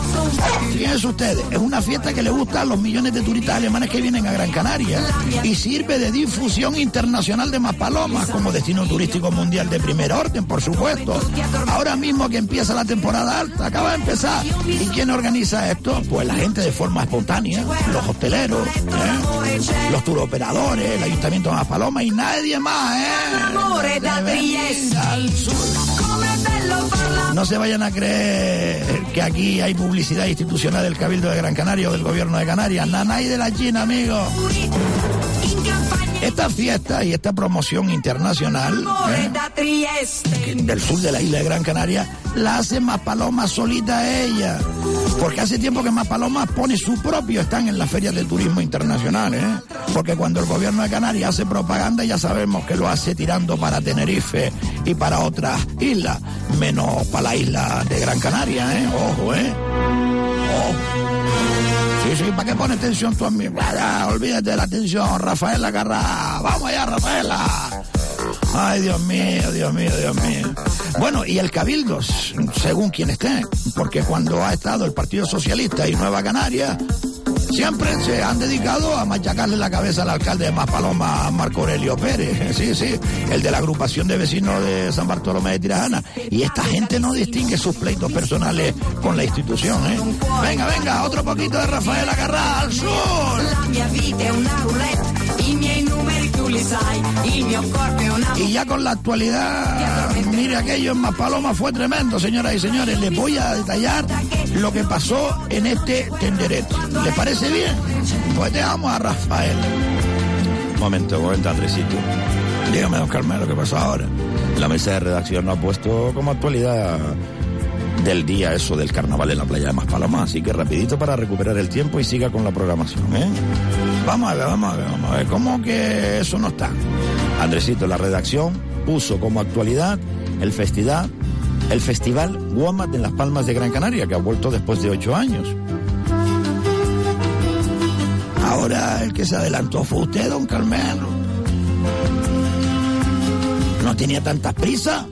[SPEAKER 4] Fíjense ustedes, es una fiesta que le gusta a los millones de turistas alemanes que vienen a Gran Canaria y sirve de difusión internacional de Maspalomas como destino turístico mundial de primer orden, por supuesto. Ahora mismo que empieza la temporada alta, acaba de empezar. ¿Y quién organiza esto? Pues la gente de forma espontánea, los hosteleros, ¿eh? los turoperadores, el Ayuntamiento de Maspalomas y nadie más, ¿eh? No se vayan a creer que aquí hay publicidad institucional del Cabildo de Gran Canaria o del Gobierno de Canarias. Nanay de la China, amigos. Esta fiesta y esta promoción internacional ¿eh?
[SPEAKER 13] Trieste
[SPEAKER 4] del sur de la isla de Gran Canaria la hace Maspalomas solita ella. Porque hace tiempo que Maspalomas pone su propio stand en las ferias de turismo internacional. ¿eh? Porque cuando el gobierno de Canarias hace propaganda ya sabemos que lo hace tirando para Tenerife y para otras islas, menos para la isla de Gran Canaria. ¿eh? Ojo, ¿eh? Ojo. ¿Para qué pones tensión tú a mí? Vaya, olvídate de la tensión, Rafaela Garra. Vamos allá, Rafaela. Ay, Dios mío, Dios mío, Dios mío. Bueno, y el Cabildo, según quien esté, porque cuando ha estado el Partido Socialista y Nueva Canaria, siempre se han dedicado a machacarle la cabeza al alcalde de Maspaloma, Marco Aurelio Pérez. Sí, sí, el de la agrupación de vecinos de San Bartolomé de Tirajana. Y esta gente no distingue sus pleitos personales con la institución, ¿eh? Venga, venga, otro poquito de Rafael Agarrá al sur. Y ya con la actualidad, mire aquello en Maspaloma fue tremendo, señoras y señores. Les voy a detallar lo que pasó en este tenderete. ¿Les parece bien? Pues dejamos a Rafael.
[SPEAKER 6] Momento, momento, Andresito.
[SPEAKER 4] Dígame, don Carmelo, ¿qué pasó ahora?
[SPEAKER 6] La mesa de redacción no ha puesto como actualidad del día eso del carnaval en la playa de Maspaloma, así que rapidito para recuperar el tiempo y siga con la programación, ¿eh?
[SPEAKER 4] Vamos a ver, vamos a ver, vamos a ver. ¿Cómo que eso no está?
[SPEAKER 6] Andresito, la redacción puso como actualidad el festival, el festival Womat en Las Palmas de Gran Canaria, que ha vuelto después de ocho años.
[SPEAKER 4] Ahora el que se adelantó fue usted, don Carmelo. No tenía tantas prisas.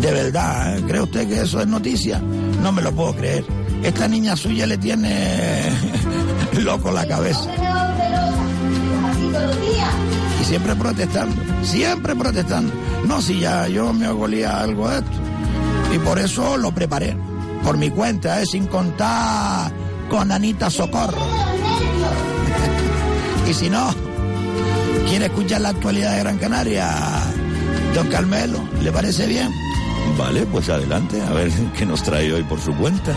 [SPEAKER 4] De verdad, ¿eh? ¿cree usted que eso es noticia? No me lo puedo creer. Esta niña suya le tiene loco la cabeza. Y siempre protestando, siempre protestando. No, si ya yo me ogolía algo de esto. Y por eso lo preparé. Por mi cuenta, ¿eh? sin contar con Anita Socorro. y si no, quiere escuchar la actualidad de Gran Canaria, don Carmelo, ¿le parece bien?
[SPEAKER 6] Vale, pues adelante, a ver qué nos trae hoy por su cuenta.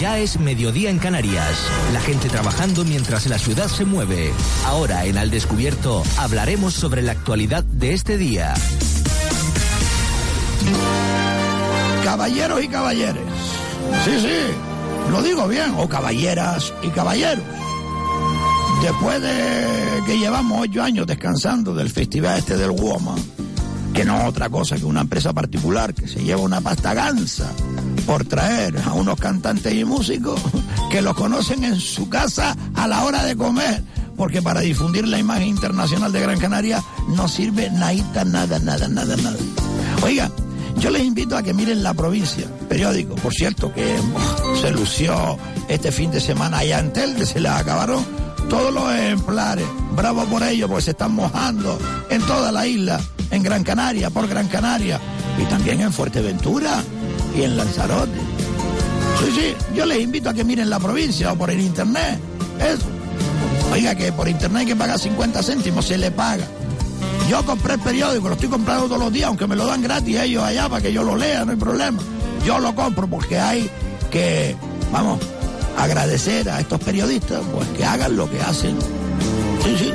[SPEAKER 5] Ya es mediodía en Canarias. La gente trabajando mientras la ciudad se mueve. Ahora en Al Descubierto hablaremos sobre la actualidad de este día.
[SPEAKER 4] Caballeros y caballeres. Sí, sí, lo digo bien. O caballeras y caballeros. Después de que llevamos ocho años descansando del festival este del Woman, que no es otra cosa que una empresa particular que se lleva una pasta gansa por traer a unos cantantes y músicos que los conocen en su casa a la hora de comer, porque para difundir la imagen internacional de Gran Canaria no sirve nada, nada, nada, nada, nada. Oiga, yo les invito a que miren La Provincia, periódico, por cierto, que se lució este fin de semana allá en Tel, que se les acabaron todos los ejemplares. Bravo por ello, porque se están mojando en toda la isla, en Gran Canaria, por Gran Canaria, y también en Fuerteventura y en Lanzarote. Sí, sí, yo les invito a que miren la provincia o por el internet. Eso. Oiga, que por internet hay que pagar 50 céntimos, se le paga. Yo compré el periódico, lo estoy comprando todos los días, aunque me lo dan gratis ellos allá para que yo lo lea, no hay problema. Yo lo compro porque hay que, vamos, agradecer a estos periodistas, pues que hagan lo que hacen. Sí, sí,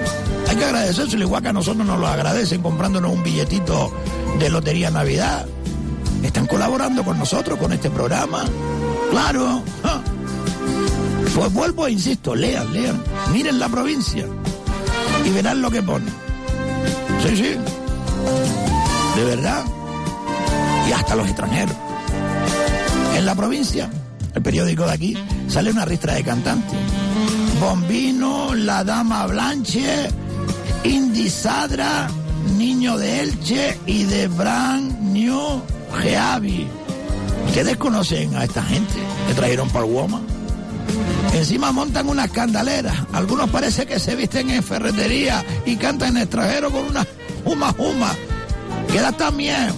[SPEAKER 4] hay que agradecérselo, igual que a nosotros nos lo agradecen comprándonos un billetito de Lotería Navidad. Están colaborando con nosotros, con este programa. Claro. ja. Pues vuelvo e insisto, lean, lean. Miren la provincia y verán lo que pone. Sí, sí. De verdad. Y hasta los extranjeros. En la provincia, el periódico de aquí, sale una ristra de cantantes. Bombino, La Dama Blanche, Indy Sadra, Niño de Elche y de Brand New Geavi. ¿Ustedes conocen a esta gente que trajeron para Woman? Encima montan unas candaleras. Algunos parece que se visten en ferretería y cantan en extranjero con una juma juma. Queda también.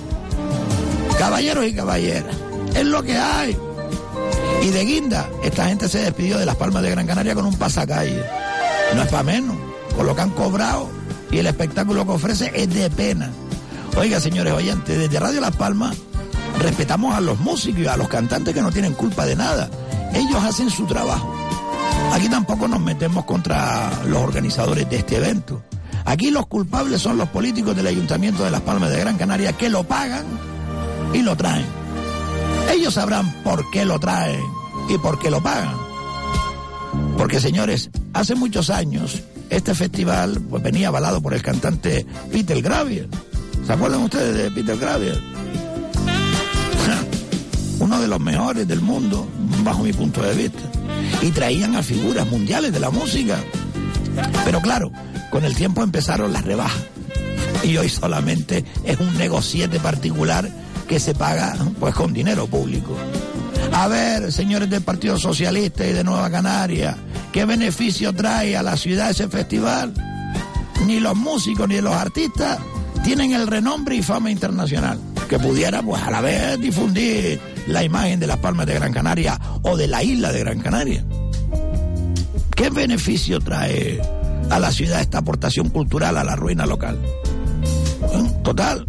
[SPEAKER 4] Caballeros y caballeras. Es lo que hay. Y de guinda, esta gente se despidió de las Palmas de Gran Canaria con un pasacalle. No es para menos. Con lo que han cobrado y el espectáculo que ofrece es de pena. Oiga, señores oyentes, desde Radio Las Palmas respetamos a los músicos y a los cantantes que no tienen culpa de nada. Ellos hacen su trabajo. Aquí tampoco nos metemos contra los organizadores de este evento. Aquí los culpables son los políticos del Ayuntamiento de Las Palmas de Gran Canaria que lo pagan y lo traen. Ellos sabrán por qué lo traen y por qué lo pagan. Porque señores, hace muchos años este festival pues, venía avalado por el cantante Peter Gravier. ¿Se acuerdan ustedes de Peter Gravier? Uno de los mejores del mundo, bajo mi punto de vista. Y traían a figuras mundiales de la música. Pero claro, con el tiempo empezaron las rebajas. Y hoy solamente es un negociete particular que se paga pues con dinero público. A ver, señores del Partido Socialista y de Nueva Canaria, ¿qué beneficio trae a la ciudad ese festival? Ni los músicos ni los artistas tienen el renombre y fama internacional que pudiera pues a la vez difundir la imagen de las Palmas de Gran Canaria o de la isla de Gran Canaria. ¿Qué beneficio trae a la ciudad esta aportación cultural a la ruina local? ¿Eh? Total.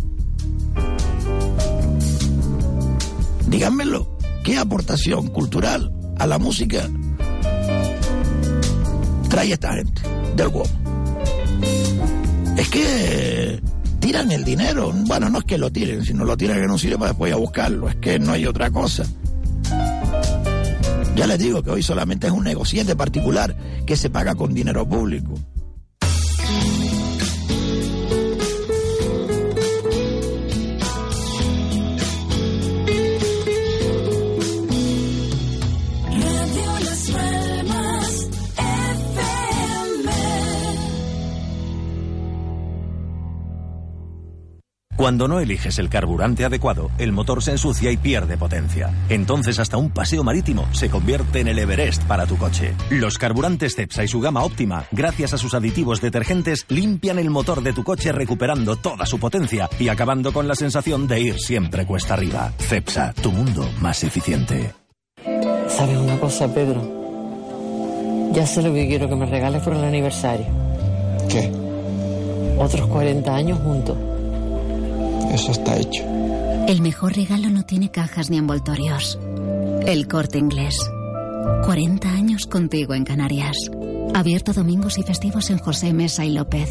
[SPEAKER 4] Díganmelo, ¿qué aportación cultural a la música trae esta gente del WOM? Es que tiran el dinero. Bueno, no es que lo tiren, sino lo tiran en un sitio para después ir a buscarlo. Es que no hay otra cosa. Ya les digo que hoy solamente es un negociante particular que se paga con dinero público.
[SPEAKER 14] Cuando no eliges el carburante adecuado, el motor se ensucia y pierde potencia. Entonces hasta un paseo marítimo se convierte en el Everest para tu coche. Los carburantes Cepsa y su gama óptima, gracias a sus aditivos detergentes, limpian el motor de tu coche recuperando toda su potencia y acabando con la sensación de ir siempre cuesta arriba. Cepsa, tu mundo más eficiente.
[SPEAKER 15] ¿Sabes una cosa, Pedro? Ya sé lo que quiero que me regales por el aniversario.
[SPEAKER 16] ¿Qué?
[SPEAKER 15] Otros 40 años juntos.
[SPEAKER 16] Eso está hecho.
[SPEAKER 17] El mejor regalo no tiene cajas ni envoltorios. El corte inglés. 40 años contigo en Canarias. Abierto domingos y festivos en José Mesa y López.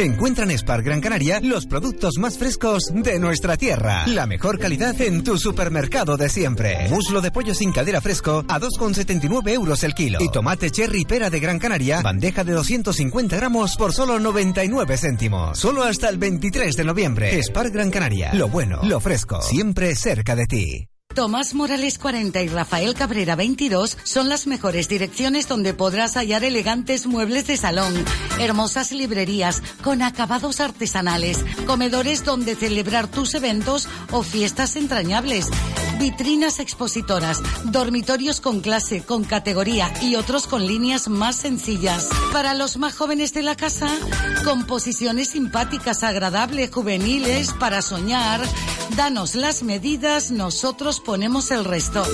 [SPEAKER 18] Encuentra en Gran Canaria los productos más frescos de nuestra tierra. La mejor calidad en tu supermercado de siempre. Muslo de pollo sin cadera fresco a 2,79 euros el kilo. Y tomate cherry pera de Gran Canaria, bandeja de 250 gramos por solo 99 céntimos. Solo hasta el 23 de noviembre. Spar Gran Canaria. Lo bueno, lo fresco, siempre cerca de ti.
[SPEAKER 19] Tomás Morales 40 y Rafael Cabrera 22 son las mejores direcciones donde podrás hallar elegantes muebles de salón, hermosas librerías con acabados artesanales, comedores donde celebrar tus eventos o fiestas entrañables, vitrinas expositoras, dormitorios con clase, con categoría y otros con líneas más sencillas. Para los más jóvenes de la casa, composiciones simpáticas, agradables, juveniles, para soñar. Danos las medidas, nosotros ponemos el resto.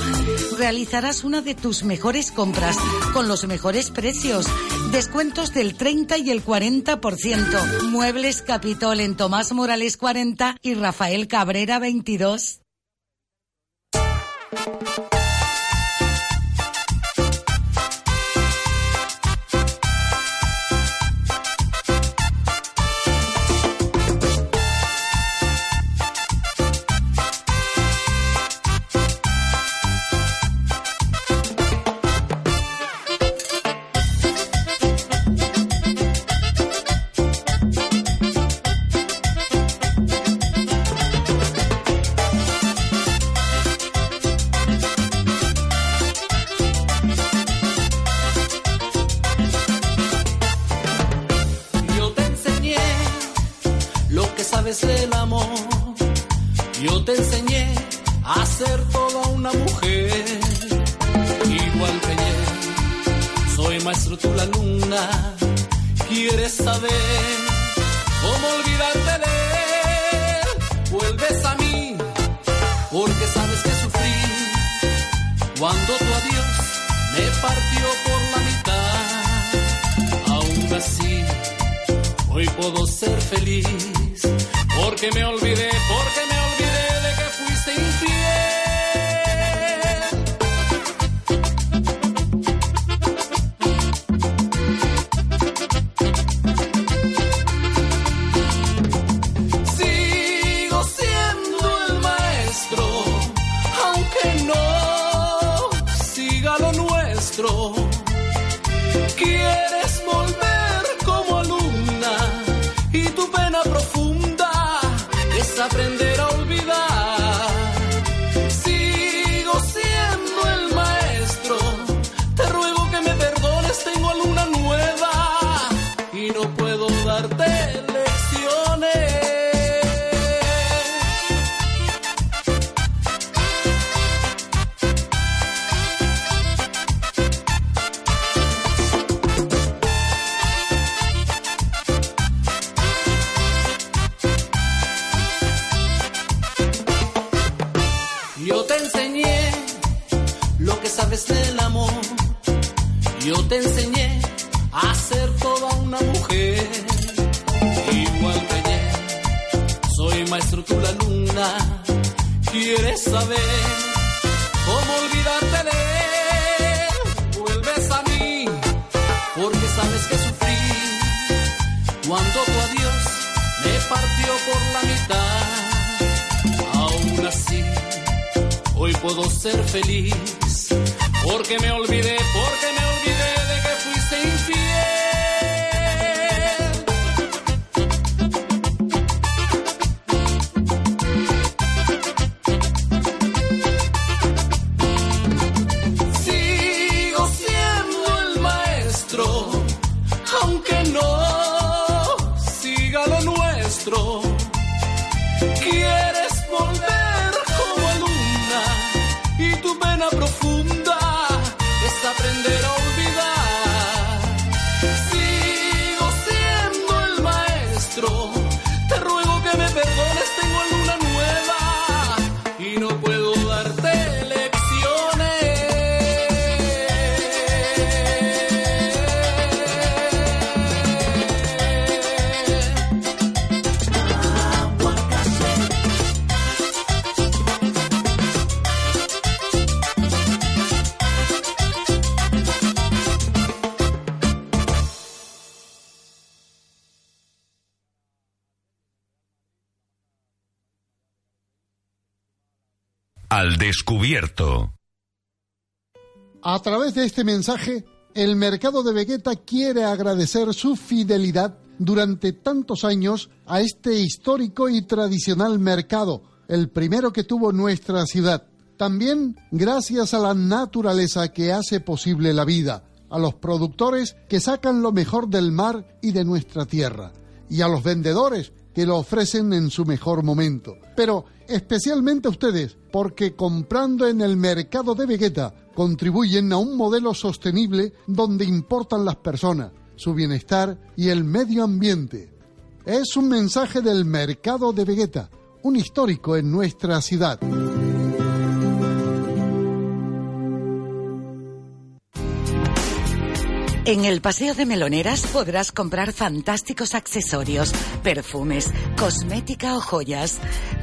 [SPEAKER 19] Realizarás una de tus mejores compras con los mejores precios. Descuentos del 30 y el 40%. Muebles Capitol en Tomás Morales 40 y Rafael Cabrera 22.
[SPEAKER 20] Thank you. Porque me olvidé,
[SPEAKER 10] Al descubierto.
[SPEAKER 1] A través de este mensaje, el mercado de Vegeta quiere agradecer su fidelidad durante tantos años a este histórico y tradicional mercado, el primero que tuvo nuestra ciudad. También gracias a la naturaleza que hace posible la vida, a los productores que sacan lo mejor del mar y de nuestra tierra, y a los vendedores que lo ofrecen en su mejor momento. Pero especialmente a ustedes, porque comprando en el mercado de Vegeta contribuyen a un modelo sostenible donde importan las personas, su bienestar y el medio ambiente. Es un mensaje del mercado de Vegeta, un histórico en nuestra ciudad.
[SPEAKER 19] En el Paseo de Meloneras podrás comprar fantásticos accesorios, perfumes, cosmética o joyas.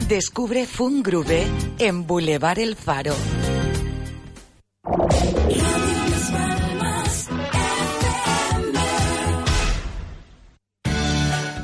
[SPEAKER 19] Descubre Fungrube en Boulevard El Faro.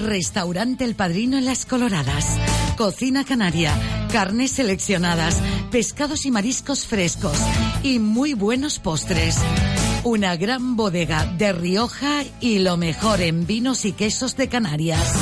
[SPEAKER 19] Restaurante El Padrino en Las Coloradas. Cocina canaria, carnes seleccionadas, pescados y mariscos frescos y muy buenos postres. Una gran bodega de Rioja y lo mejor en vinos y quesos de Canarias.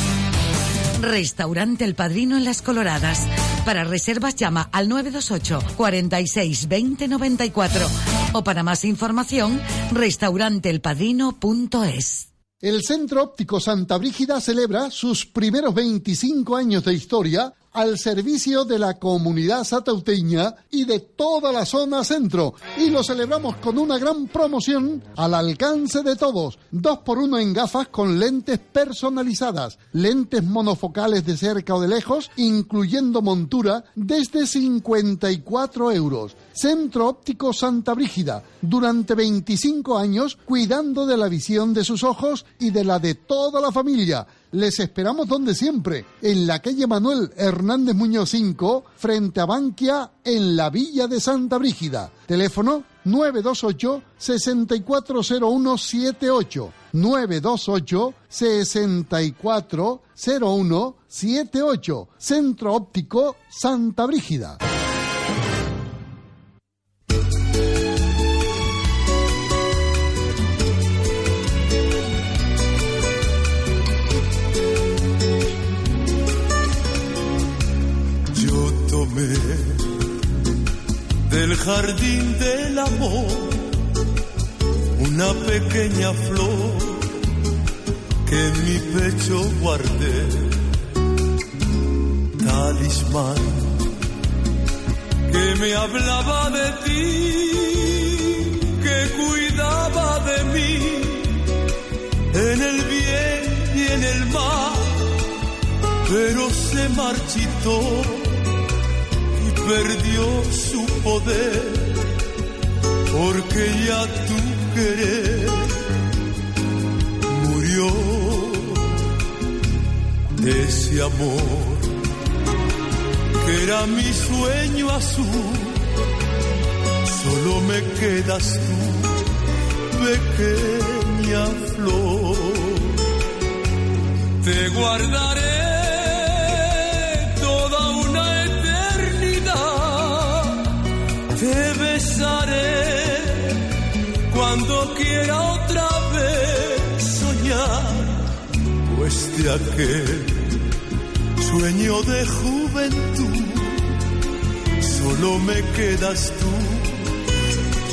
[SPEAKER 19] Restaurante El Padrino en Las Coloradas. Para reservas llama al 928 46 20 94 o para más información restauranteelpadrino.es.
[SPEAKER 1] El Centro Óptico Santa Brígida celebra sus primeros 25 años de historia al servicio de la comunidad satauteña y de toda la zona centro. Y lo celebramos con una gran promoción al alcance de todos. Dos por uno en gafas con lentes personalizadas, lentes monofocales de cerca o de lejos, incluyendo montura, desde 54 euros. Centro Óptico Santa Brígida, durante 25 años cuidando de la visión de sus ojos y de la de toda la familia. Les esperamos donde siempre, en la calle Manuel Hernández Muñoz 5, frente a Bankia, en la Villa de Santa Brígida. Teléfono 928 640178 928 640178 Centro Óptico Santa Brígida.
[SPEAKER 2] Del jardín del amor una pequeña flor que en mi pecho guardé. Talismán que me hablaba de ti, que cuidaba de mí en el bien y en el mal, pero se marchitó perdió su poder, porque ya tu querer murió de ese amor que era mi sueño azul. Solo me quedas tú, pequeña flor. Te guardaré Te besaré cuando quiera otra vez soñar, pues de aquel sueño de juventud, solo me quedas tú,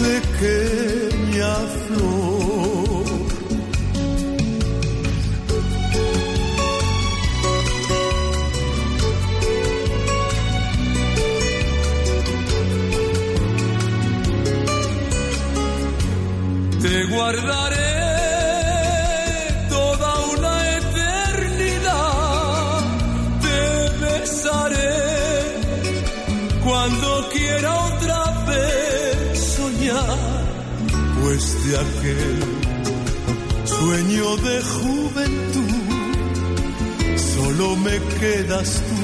[SPEAKER 2] pequeña flor. Guardaré toda una eternidad, te besaré cuando quiera otra vez soñar, pues de aquel sueño de juventud solo me quedas tú,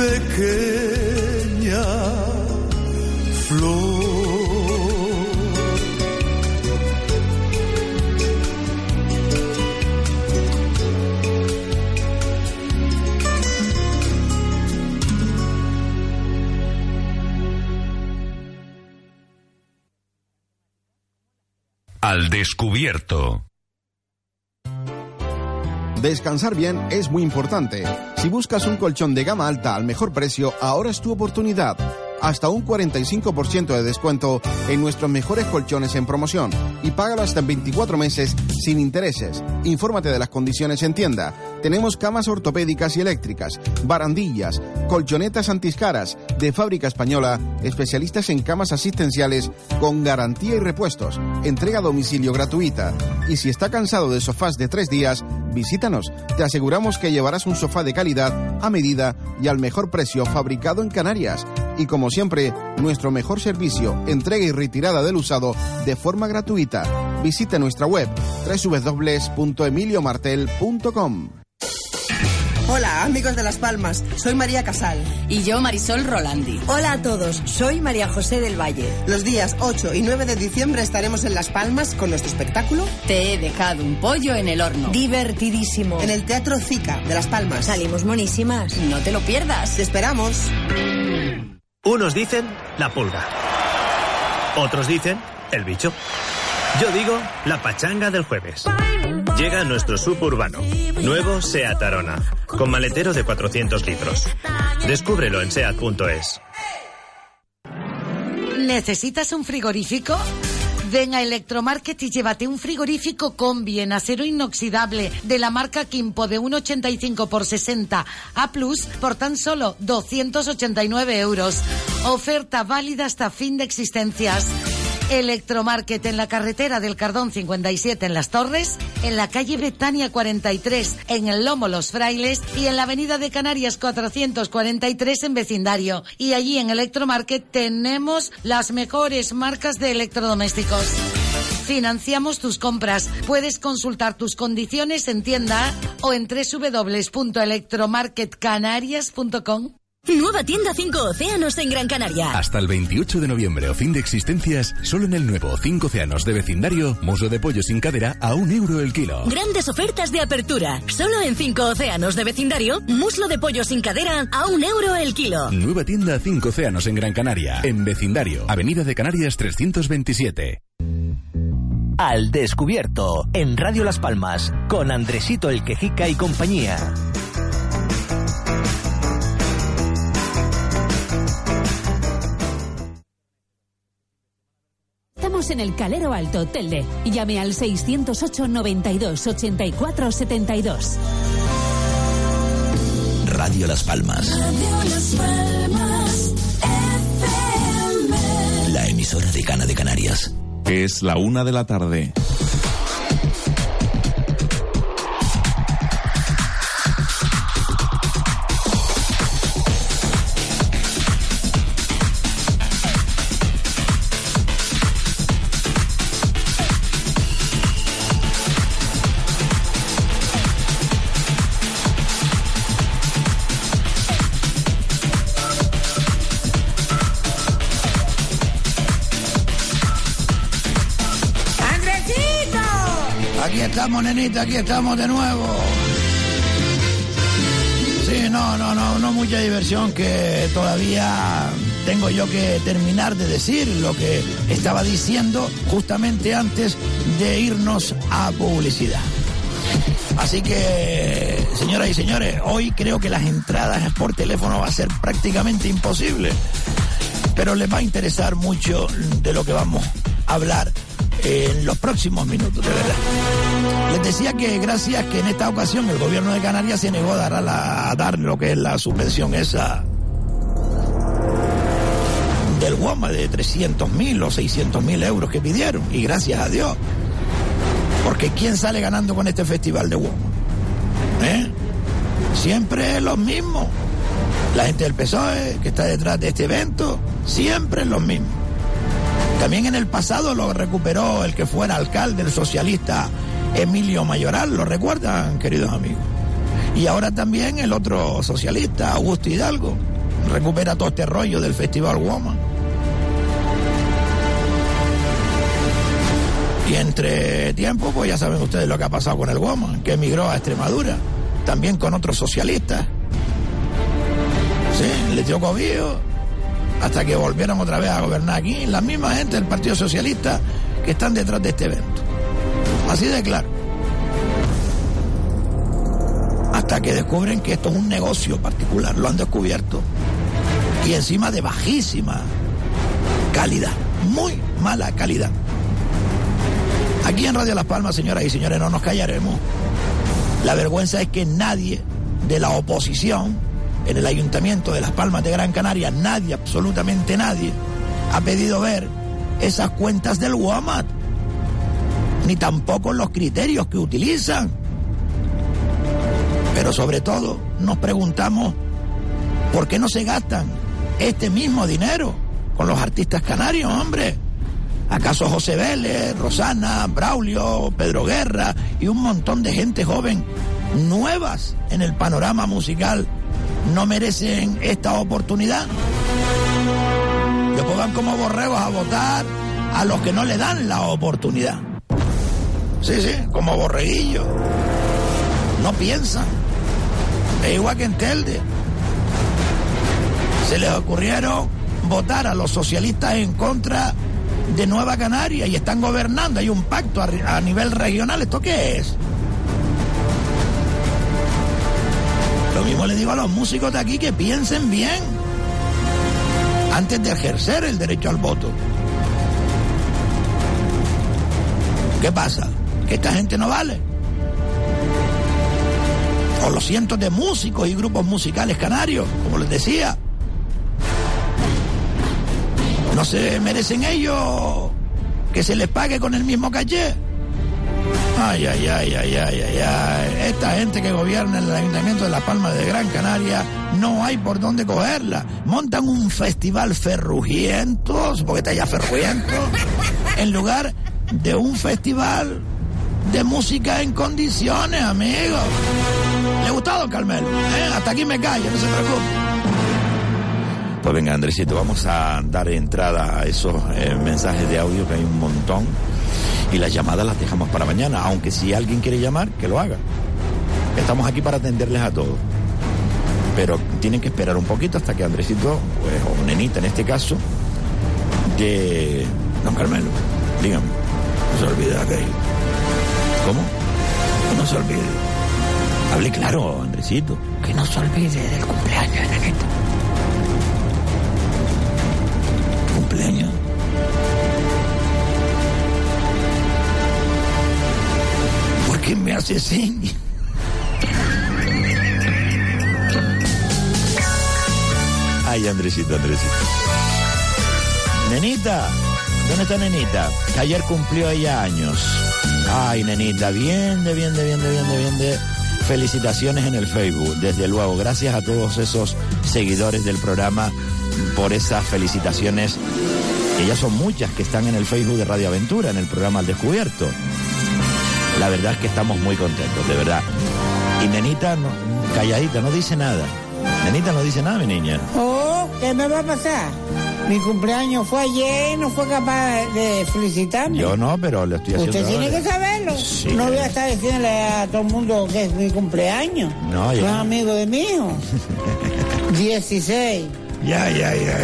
[SPEAKER 2] pequeña flor.
[SPEAKER 10] Descubierto.
[SPEAKER 21] Descansar bien es muy importante. Si buscas un colchón de gama alta al mejor precio, ahora es tu oportunidad. Hasta un 45% de descuento en nuestros mejores colchones en promoción y págalo hasta en 24 meses sin intereses. Infórmate de las condiciones en tienda. Tenemos camas ortopédicas y eléctricas, barandillas, colchonetas antiscaras de fábrica española, especialistas en camas asistenciales con garantía y repuestos, entrega a domicilio gratuita. Y si está cansado de sofás de tres días, visítanos. Te aseguramos que llevarás un sofá de calidad, a medida y al mejor precio fabricado en Canarias. Y como siempre, nuestro mejor servicio, entrega y retirada del usado de forma gratuita. Visita nuestra web www.emiliomartel.com.
[SPEAKER 22] Hola, amigos de Las Palmas. Soy María Casal.
[SPEAKER 23] Y yo, Marisol Rolandi.
[SPEAKER 22] Hola a todos. Soy María José del Valle. Los días 8 y 9 de diciembre estaremos en Las Palmas con nuestro espectáculo.
[SPEAKER 23] Te he dejado un pollo en el horno.
[SPEAKER 22] Divertidísimo. En el Teatro Zica de Las Palmas.
[SPEAKER 23] Salimos monísimas. No te lo pierdas.
[SPEAKER 22] Te esperamos.
[SPEAKER 24] Unos dicen la pulga. Otros dicen el bicho. Yo digo la pachanga del jueves. Llega nuestro suburbano, nuevo SEAT Arona, con maletero de 400 litros. Descúbrelo en SEAT.es.
[SPEAKER 19] ¿Necesitas un frigorífico? Ven a Electromarket y llévate un frigorífico combi en acero inoxidable de la marca Kimpo de 1,85 por 60 A Plus por tan solo 289 euros. Oferta válida hasta fin de existencias. Electromarket en la carretera del Cardón 57 en Las Torres, en la calle Betania 43 en el Lomo Los Frailes y en la avenida de Canarias 443 en vecindario. Y allí en Electromarket tenemos las mejores marcas de electrodomésticos. Financiamos tus compras. Puedes consultar tus condiciones en tienda o en www.electromarketcanarias.com.
[SPEAKER 25] Nueva tienda 5 Océanos en Gran Canaria.
[SPEAKER 10] Hasta el 28 de noviembre o fin de existencias, solo en el nuevo 5 Océanos de vecindario, muslo de pollo sin cadera a un euro el kilo.
[SPEAKER 25] Grandes ofertas de apertura. Solo en 5 Océanos de vecindario, muslo de pollo sin cadera a un euro el kilo.
[SPEAKER 10] Nueva tienda 5 Océanos en Gran Canaria, en vecindario, Avenida de Canarias 327.
[SPEAKER 5] Al descubierto, en Radio Las Palmas, con Andresito el Quejica y compañía.
[SPEAKER 26] Estamos
[SPEAKER 27] en el Calero Alto, Telde. Llame al 608 92 84 72.
[SPEAKER 5] Radio Las Palmas. La emisora de Cana de Canarias.
[SPEAKER 28] Es la una de la tarde.
[SPEAKER 4] Nenita, aquí estamos de nuevo. Sí, no, no, no, no mucha diversión que todavía tengo yo que terminar de decir lo que estaba diciendo justamente antes de irnos a publicidad. Así que, señoras y señores, hoy creo que las entradas por teléfono va a ser prácticamente imposible. Pero les va a interesar mucho de lo que vamos a hablar en los próximos minutos, de verdad. Les decía que gracias que en esta ocasión el gobierno de Canarias se negó a dar, a lo que es la subvención esa del Guama de 300 mil o 600 mil euros que pidieron. Y gracias a Dios. Porque ¿quién sale ganando con este festival de Guama? ¿Eh? Siempre es los mismos. La gente del PSOE que está detrás de este evento, siempre es los mismos. También en el pasado lo recuperó el que fuera alcalde, el socialista Emilio Mayoral, ¿lo recuerdan, queridos amigos? Y ahora también el otro socialista, Augusto Hidalgo, recupera todo este rollo del Festival Woman. Y entre tiempo, pues ya saben ustedes lo que ha pasado con el Woman, que emigró a Extremadura, también con otros socialistas. Sí, le dio cobijo hasta que volvieron otra vez a gobernar aquí, la misma gente del Partido Socialista que están detrás de este evento. Así de claro. Hasta que descubren que esto es un negocio particular, lo han descubierto. Y encima de bajísima calidad, muy mala calidad. Aquí en Radio Las Palmas, señoras y señores, no nos callaremos. La vergüenza es que nadie de la oposición en el Ayuntamiento de Las Palmas de Gran Canaria, nadie, absolutamente nadie, ha pedido ver esas cuentas del WAMAT, ni tampoco los criterios que utilizan. Pero sobre todo nos preguntamos por qué no se gastan este mismo dinero con los artistas canarios, hombre. ¿Acaso José Vélez, Rosana, Braulio, Pedro Guerra y un montón de gente joven nuevas en el panorama musical no merecen esta oportunidad? Después van como borregos a votar a los que no le dan la oportunidad. Sí, sí, como borreguillos. No piensan. Es igual que en Telde. Se les ocurrieron votar a los socialistas en contra de Nueva Canaria y están gobernando. Hay un pacto a, a nivel regional. ¿Esto qué es? Lo mismo le digo a los músicos de aquí que piensen bien antes de ejercer el derecho al voto. ¿Qué pasa? ¿Que esta gente no vale? O los cientos de músicos y grupos musicales canarios, como les decía. ¿No se merecen ellos que se les pague con el mismo caché? Ay, ay, ay, ay, ay, ay, ay. Esta gente que gobierna el Ayuntamiento de Las Palmas de Gran Canaria no hay por dónde cogerla. Montan un festival ferrugiento, porque está ya ferrugiento, en lugar de un festival de música en condiciones, amigos. ¿Le ha gustado, Carmelo? ¿Eh? Hasta aquí me callo, no se preocupe.
[SPEAKER 29] Pues venga, Andresito, vamos a dar entrada a esos eh, mensajes de audio que hay un montón. Y las llamadas las dejamos para mañana, aunque si alguien quiere llamar, que lo haga. Estamos aquí para atenderles a todos. Pero tienen que esperar un poquito hasta que Andresito, pues, o Nenita en este caso, de... Don Carmelo, dígame, no se olvide de aquello. ¿Cómo? Que no se olvide. Hable claro, Andresito. Que no se olvide del cumpleaños de Nanito. ¿Cumpleaños?
[SPEAKER 4] ¿Por qué me hace señas? Ay, Andresito, Andresito. Nenita, ¿dónde está Nenita? Ayer cumplió ella años. Ay, Nenita, bien de, bien de, bien de, bien de, bien de. Felicitaciones en el Facebook, desde luego. Gracias a todos esos seguidores del programa por esas felicitaciones. Ya son muchas que están en el Facebook de Radio Aventura, en el programa Al Descubierto. La verdad es que estamos muy contentos, de verdad. Y Nenita, calladita, no dice nada. Nenita no dice nada, mi niña.
[SPEAKER 30] Oh, ¿qué me va a pasar? Mi cumpleaños fue ayer y no fue capaz de felicitarme.
[SPEAKER 4] Yo no, pero le estoy haciendo.
[SPEAKER 30] Usted tiene que saberlo.
[SPEAKER 4] Sí.
[SPEAKER 30] No voy a estar diciéndole a todo el mundo que es mi cumpleaños.
[SPEAKER 4] No,
[SPEAKER 30] No es amigo de mi hijo. 16.
[SPEAKER 4] Ya, ya, ya.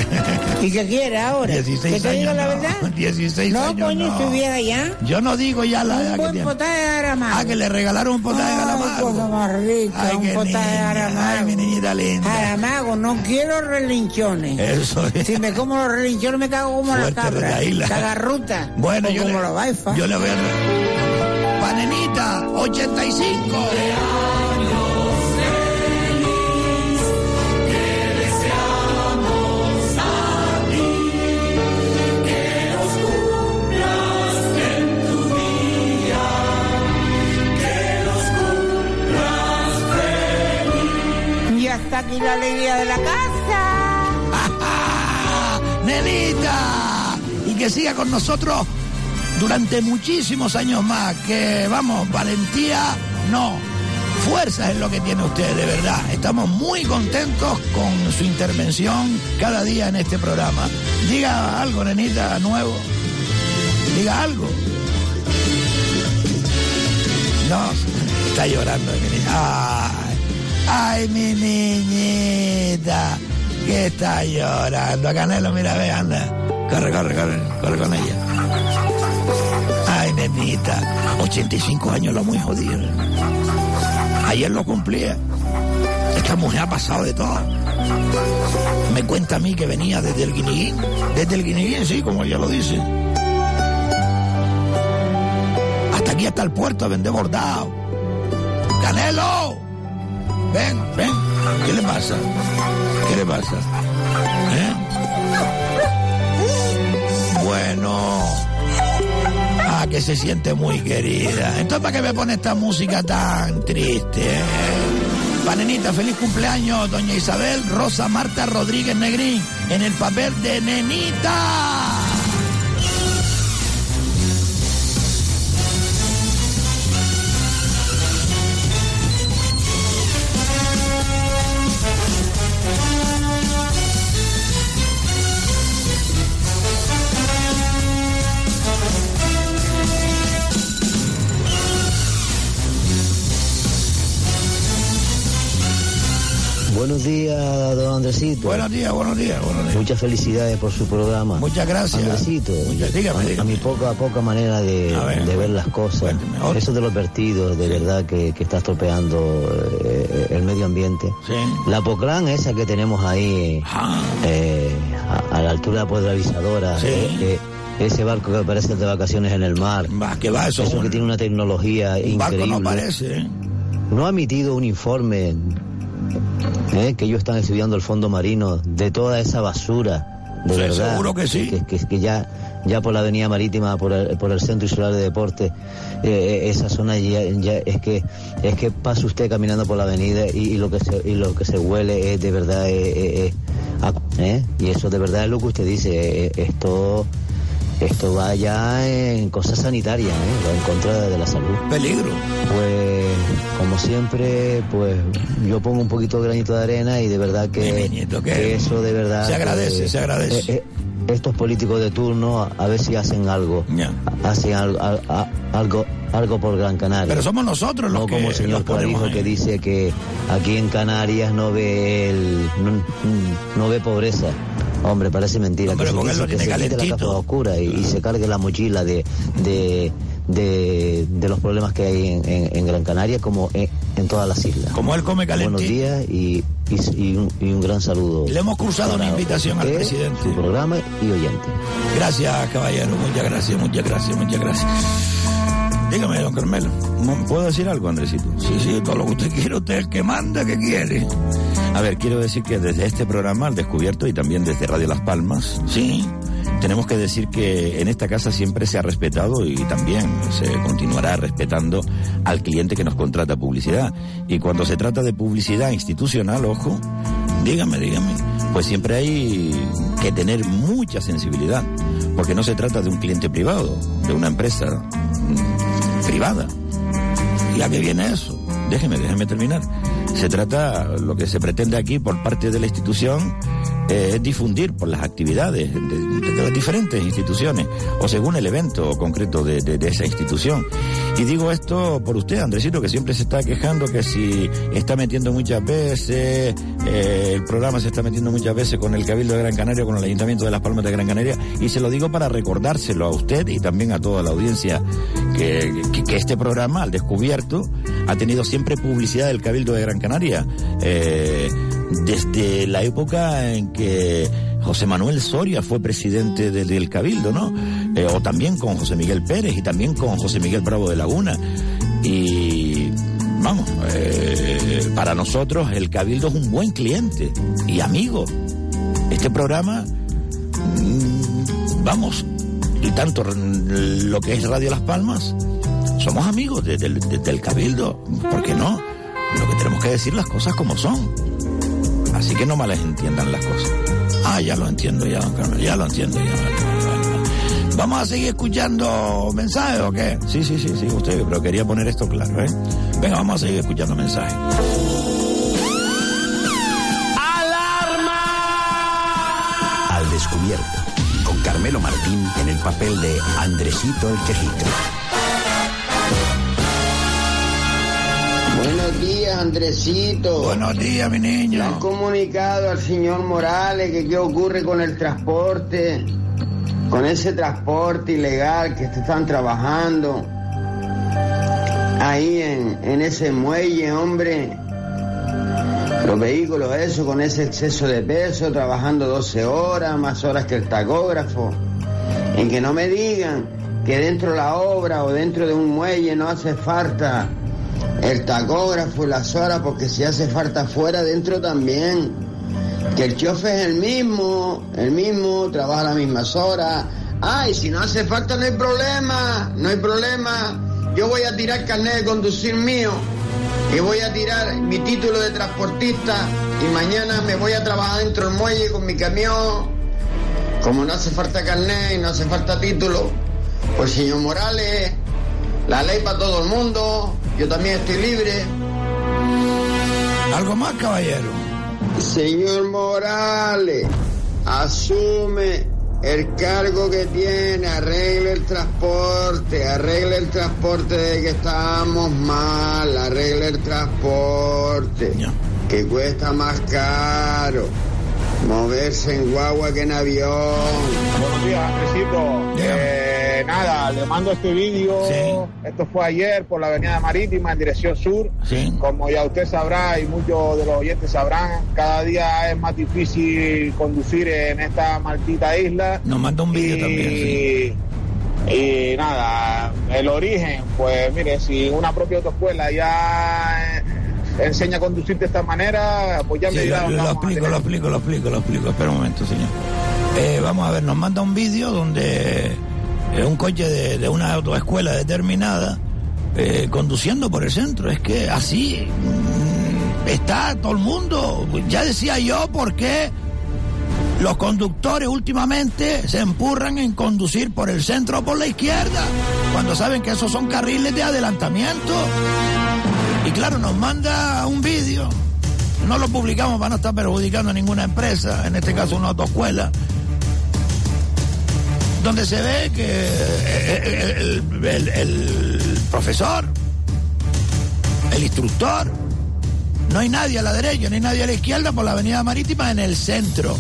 [SPEAKER 30] ¿Y qué quiere ahora?
[SPEAKER 4] 16
[SPEAKER 30] ¿Que te diga
[SPEAKER 4] años,
[SPEAKER 30] la
[SPEAKER 4] no.
[SPEAKER 30] verdad?
[SPEAKER 4] 16
[SPEAKER 30] no,
[SPEAKER 4] años,
[SPEAKER 30] coño,
[SPEAKER 4] no.
[SPEAKER 30] estuviera ya.
[SPEAKER 4] Yo no digo ya la edad
[SPEAKER 30] Un buen potaje de aramago.
[SPEAKER 4] Ah, que le regalaron un potaje de
[SPEAKER 30] Ay,
[SPEAKER 4] Galamago.
[SPEAKER 30] cosa más rica,
[SPEAKER 4] Ay,
[SPEAKER 30] un potaje de aramago.
[SPEAKER 4] Ay, mi niñita linda.
[SPEAKER 30] Aramago, no quiero relinchones.
[SPEAKER 4] Eso es.
[SPEAKER 30] Si me como los relinchones me cago como la
[SPEAKER 4] Fuerte
[SPEAKER 30] cabra.
[SPEAKER 4] regaíla.
[SPEAKER 30] Cagarruta.
[SPEAKER 4] Bueno,
[SPEAKER 30] o
[SPEAKER 4] yo
[SPEAKER 30] como
[SPEAKER 4] le,
[SPEAKER 30] la baifa.
[SPEAKER 4] yo le voy a... Panenita, 85.
[SPEAKER 30] Hasta aquí la alegría de la casa.
[SPEAKER 4] Nenita, y que siga con nosotros durante muchísimos años más. Que vamos, valentía, no. Fuerza es lo que tiene usted, de verdad. Estamos muy contentos con su intervención cada día en este programa. Diga algo, nenita, nuevo. Diga algo. No, está llorando mi niña. Ay, mi niñita, que está llorando. Canelo, mira, ve, anda. Corre, corre, corre, corre con ella. Ay, nenita, 85 años lo muy jodido. Ayer lo cumplía. Esta mujer ha pasado de todo. Me cuenta a mí que venía desde el Guineguín. Desde el Guineguín, sí, como ella lo dice. Hasta aquí hasta el puerto a vender bordado. ¡Canelo! Ven, ven. ¿Qué le pasa? ¿Qué le pasa? ¿Eh? Bueno. Ah, que se siente muy querida. Entonces, ¿para qué me pone esta música tan triste? eh? Panenita, feliz cumpleaños, doña Isabel Rosa Marta Rodríguez Negrín, en el papel de nenita.
[SPEAKER 31] Buenos días, don Andresito.
[SPEAKER 4] Buenos días, buenos días, buenos días.
[SPEAKER 31] Muchas felicidades por su programa.
[SPEAKER 4] Muchas gracias.
[SPEAKER 31] Andresito,
[SPEAKER 4] Muchas- dígame,
[SPEAKER 31] a,
[SPEAKER 4] dígame.
[SPEAKER 31] a mi poca, poca manera de,
[SPEAKER 4] ver,
[SPEAKER 31] de ver las cosas, eso de los vertidos, de verdad que, que está estropeando eh, el medio ambiente. La Poclán esa que tenemos ahí, eh, a, a la altura de la Avisadora,
[SPEAKER 4] Sí.
[SPEAKER 31] eh, eh, ese barco que parece de vacaciones en el mar.
[SPEAKER 4] Que va, eso un-
[SPEAKER 31] que tiene una tecnología
[SPEAKER 4] Un barco
[SPEAKER 31] increíble.
[SPEAKER 4] no parece, ¿eh?
[SPEAKER 31] no ha emitido un informe ¿eh? que ellos están estudiando el fondo marino de toda esa basura, de
[SPEAKER 4] Sí,
[SPEAKER 31] verdad.
[SPEAKER 4] seguro que sí.
[SPEAKER 31] Que, que- que ya, ya por la avenida marítima, por el, por el centro insular de deporte, eh, eh, esa zona ya, ya es que es que pasa usted caminando por la avenida y, y lo que se y lo que se huele es de verdad eh, y eso de verdad es lo que usted dice eh, esto esto va ya en cosas sanitarias, ¿eh? va en contra de la salud.
[SPEAKER 4] Peligro.
[SPEAKER 31] Pues, como siempre, pues yo pongo un poquito de granito de arena y de verdad que, que eso de verdad...
[SPEAKER 4] Se agradece, se agradece.
[SPEAKER 31] eh, eh, estos políticos de turno, a, ver si hacen algo. Hacen algo, algo, algo por Gran Canaria.
[SPEAKER 4] Pero somos nosotros los
[SPEAKER 31] no
[SPEAKER 4] que
[SPEAKER 31] como el señor
[SPEAKER 4] ahí.
[SPEAKER 31] que dice que aquí en Canarias no ve el, no, no ve pobreza. Hombre, parece mentira.
[SPEAKER 4] Hombre,
[SPEAKER 31] que se,
[SPEAKER 4] lo
[SPEAKER 31] que se quite la capa oscura y, y se cargue la mochila de, de, de, de los problemas que hay en, en- en Gran Canaria como en, en todas las islas.
[SPEAKER 4] Como él come calentito.
[SPEAKER 31] Buenos días y, y- y un, y un gran saludo.
[SPEAKER 4] Le hemos cruzado una invitación al presidente.
[SPEAKER 31] Su programa y oyente.
[SPEAKER 4] Gracias, caballero. Muchas gracias, muchas gracias, muchas gracias. Dígame, don Carmelo, ¿puedo decir algo, Andresito? Sí, sí, todo lo que usted quiere, usted es el que manda, que quiere. A ver, quiero decir que desde este programa, al descubierto, y también desde Radio Las Palmas, sí, tenemos que decir que en esta casa siempre se ha respetado y también se continuará respetando al cliente que nos contrata publicidad. Y cuando se trata de publicidad institucional, ojo, dígame, dígame, pues siempre hay que tener mucha sensibilidad, porque no se trata de un cliente privado, de una empresa privada. ¿Y a qué viene eso? Déjeme, déjeme terminar. Se trata, lo que se pretende aquí por parte de la institución eh, difundir por las actividades de, las diferentes instituciones o según el evento concreto de, esa institución. Y digo esto por usted, Andresito, que siempre se está quejando que si está metiendo muchas veces, eh, el programa se está metiendo muchas veces con el Cabildo de Gran Canaria, con el Ayuntamiento de Las Palmas de Gran Canaria, y se lo digo para recordárselo a usted y también a toda la audiencia que, que, este programa, al descubierto, ha tenido siempre publicidad del Cabildo de Gran Canaria. Eh, desde la época en que José Manuel Soria fue presidente del, Cabildo, ¿no? Eh, o también con José Miguel Pérez y también con José Miguel Bravo de Laguna. Y vamos, eh, para nosotros el Cabildo es un buen cliente y amigo. Este programa, mm, vamos, y tanto lo que es Radio Las Palmas, somos amigos del Cabildo, ¿por qué no? Lo que tenemos que decir las cosas como son. Así que no malas entiendan las cosas. Ah, ya lo entiendo ya, don Carmen, ya lo entiendo ya. ¿Vamos a seguir escuchando mensajes o qué? Sí, sí, sí, sí, usted, pero quería poner esto claro, ¿eh? Venga, vamos a seguir escuchando mensajes.
[SPEAKER 32] ¡Alarma! Al descubierto, con Carmelo Martín en el papel de Andresito el Quejito.
[SPEAKER 33] Días, Andresito.
[SPEAKER 4] Buenos días, mi niño.
[SPEAKER 33] Le han comunicado al señor Morales que qué ocurre con el transporte, con ese transporte ilegal que están trabajando ahí en, en ese muelle, hombre. Los vehículos, eso, con ese exceso de peso, trabajando 12 horas, más horas que el tacógrafo. En que no me digan que dentro de la obra o dentro de un muelle no hace falta el tacógrafo y las horas, porque si hace falta fuera, dentro también. Que el chofer es el mismo, el mismo, trabaja las mismas horas. Ay, si no hace falta no hay problema, no hay problema. Yo voy a tirar carnet de conducir mío y voy a tirar mi título de transportista y mañana me voy a trabajar dentro del muelle con mi camión. Como no hace falta carnet y no hace falta título, pues señor Morales, la ley para todo el mundo, yo también estoy libre.
[SPEAKER 4] ¿Algo más, caballero?
[SPEAKER 33] Señor Morales, asume el cargo que tiene, arregle el transporte, arregle el transporte de que estamos mal, arregle el transporte, que cuesta más caro. Moverse en guagua que en avión.
[SPEAKER 34] Buenos días, Nada, le mando este vídeo. Esto fue ayer por la Avenida Marítima en dirección sur. Como ya usted sabrá y muchos de los oyentes sabrán, cada día es más difícil conducir en esta maldita isla.
[SPEAKER 4] Nos manda un vídeo también.
[SPEAKER 34] Y nada, el origen, pues mire, si una propia autoescuela ya enseña a conducir de esta manera, pues ya me
[SPEAKER 4] dirá. Lo, explico, lo explico, lo explico, lo explico. Espera un momento, señor. Eh, vamos a ver, nos manda un vídeo donde es un coche de, una autoescuela determinada eh, conduciendo por el centro. Es que así mm, está todo el mundo. Ya decía yo por qué los conductores últimamente se empurran en conducir por el centro o por la izquierda, cuando saben que esos son carriles de adelantamiento. Y claro, nos manda un vídeo. No lo publicamos para no estar perjudicando a ninguna empresa, en este caso una autoescuela donde se ve que eh, el, profesor, el instructor, no hay nadie a la derecha ni nadie a la izquierda por la avenida marítima en el centro,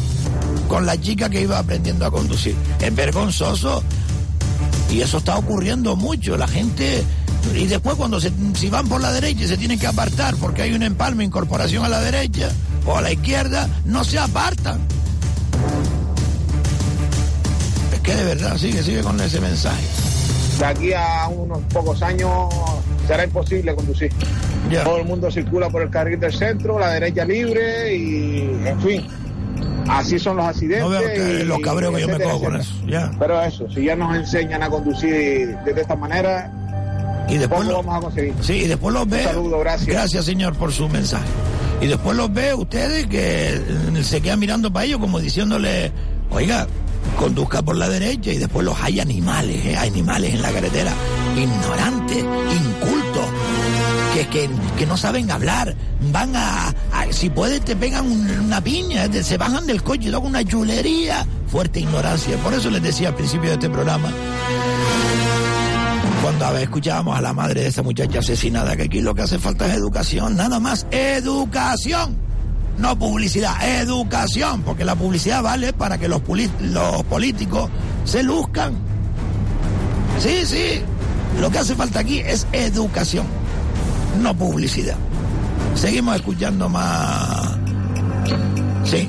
[SPEAKER 4] con la chica que iba aprendiendo a conducir. Es vergonzoso y eso está ocurriendo mucho. La gente y después cuando se, si van por la derecha se tienen que apartar porque hay un empalme, incorporación a la derecha o a la izquierda, no se apartan que de verdad, sigue, sigue con ese mensaje.
[SPEAKER 34] de aquí a unos pocos años será imposible conducir. Todo el mundo circula por el carril del centro, la derecha libre y, en fin, así son los accidentes.
[SPEAKER 4] No veo
[SPEAKER 34] y-
[SPEAKER 4] los cabreos que yo me cojo con eso. Ya.
[SPEAKER 34] Pero eso, si ya nos enseñan a conducir de esta manera,
[SPEAKER 4] Y después
[SPEAKER 34] poco
[SPEAKER 4] lo-
[SPEAKER 34] vamos a conseguir.
[SPEAKER 4] Sí, y después los ve.
[SPEAKER 34] Un saludo, gracias.
[SPEAKER 4] Gracias, señor, por su mensaje. Y después los ve ustedes que se quedan mirando para ellos como diciéndole, oiga, conduzca por la derecha y después los hay animales, ¿eh? hay animales en la carretera, ignorantes, incultos, que, que, que no saben hablar, van a, si pueden te pegan un- una piña, se bajan del coche y tocan una chulería, fuerte ignorancia. Por eso les decía al principio de este programa, cuando a ver, escuchábamos a la madre de esa muchacha asesinada, que aquí lo que hace falta es educación, nada más, educación, no publicidad, educación, porque la publicidad vale para que los, los políticos se luzcan. Sí, sí, lo que hace falta aquí es educación, no publicidad. Seguimos escuchando más... Sí.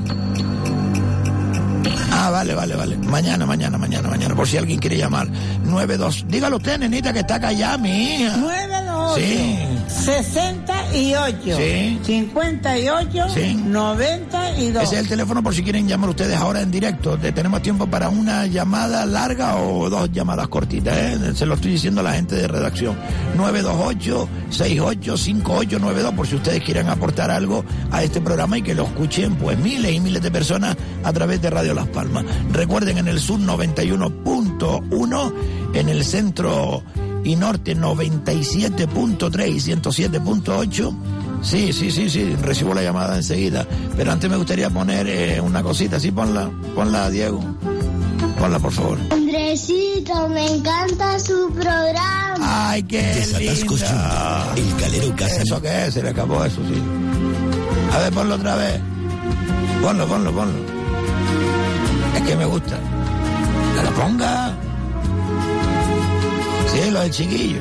[SPEAKER 4] Ah, vale, vale, vale. Mañana, mañana, mañana, mañana. Por si alguien quiere llamar. 92. Dígalo usted, nenita, que está ya, mi hija.
[SPEAKER 30] 928
[SPEAKER 4] Sí.
[SPEAKER 30] 68
[SPEAKER 4] Sí.
[SPEAKER 30] 58
[SPEAKER 4] Sí.
[SPEAKER 30] 92
[SPEAKER 4] Ese es el teléfono por si quieren llamar ustedes ahora en directo. Te- Tenemos tiempo para una llamada larga o dos llamadas cortitas. ¿eh? Se lo estoy diciendo a la gente de redacción. 928-685892 por si ustedes quieren aportar algo a este programa y que lo escuchen pues miles y miles de personas a través de Radio Las Palmas. Recuerden en el sur 91.1, en el centro y norte 97.3 y 107.8. Sí, sí, sí, sí, recibo la llamada enseguida. Pero antes me gustaría poner eh, una cosita. Sí, ponla, ponla, Diego. Ponla, por favor.
[SPEAKER 35] Andresito, me encanta su programa.
[SPEAKER 4] Ay, qué linda.
[SPEAKER 32] El calero casa.
[SPEAKER 4] ¿Eso qué es? Se le acabó eso, sí. A ver, ponlo otra vez. Ponlo, ponlo, ponlo. Es que me gusta. Que lo ponga. Sí, lo del chiquillo.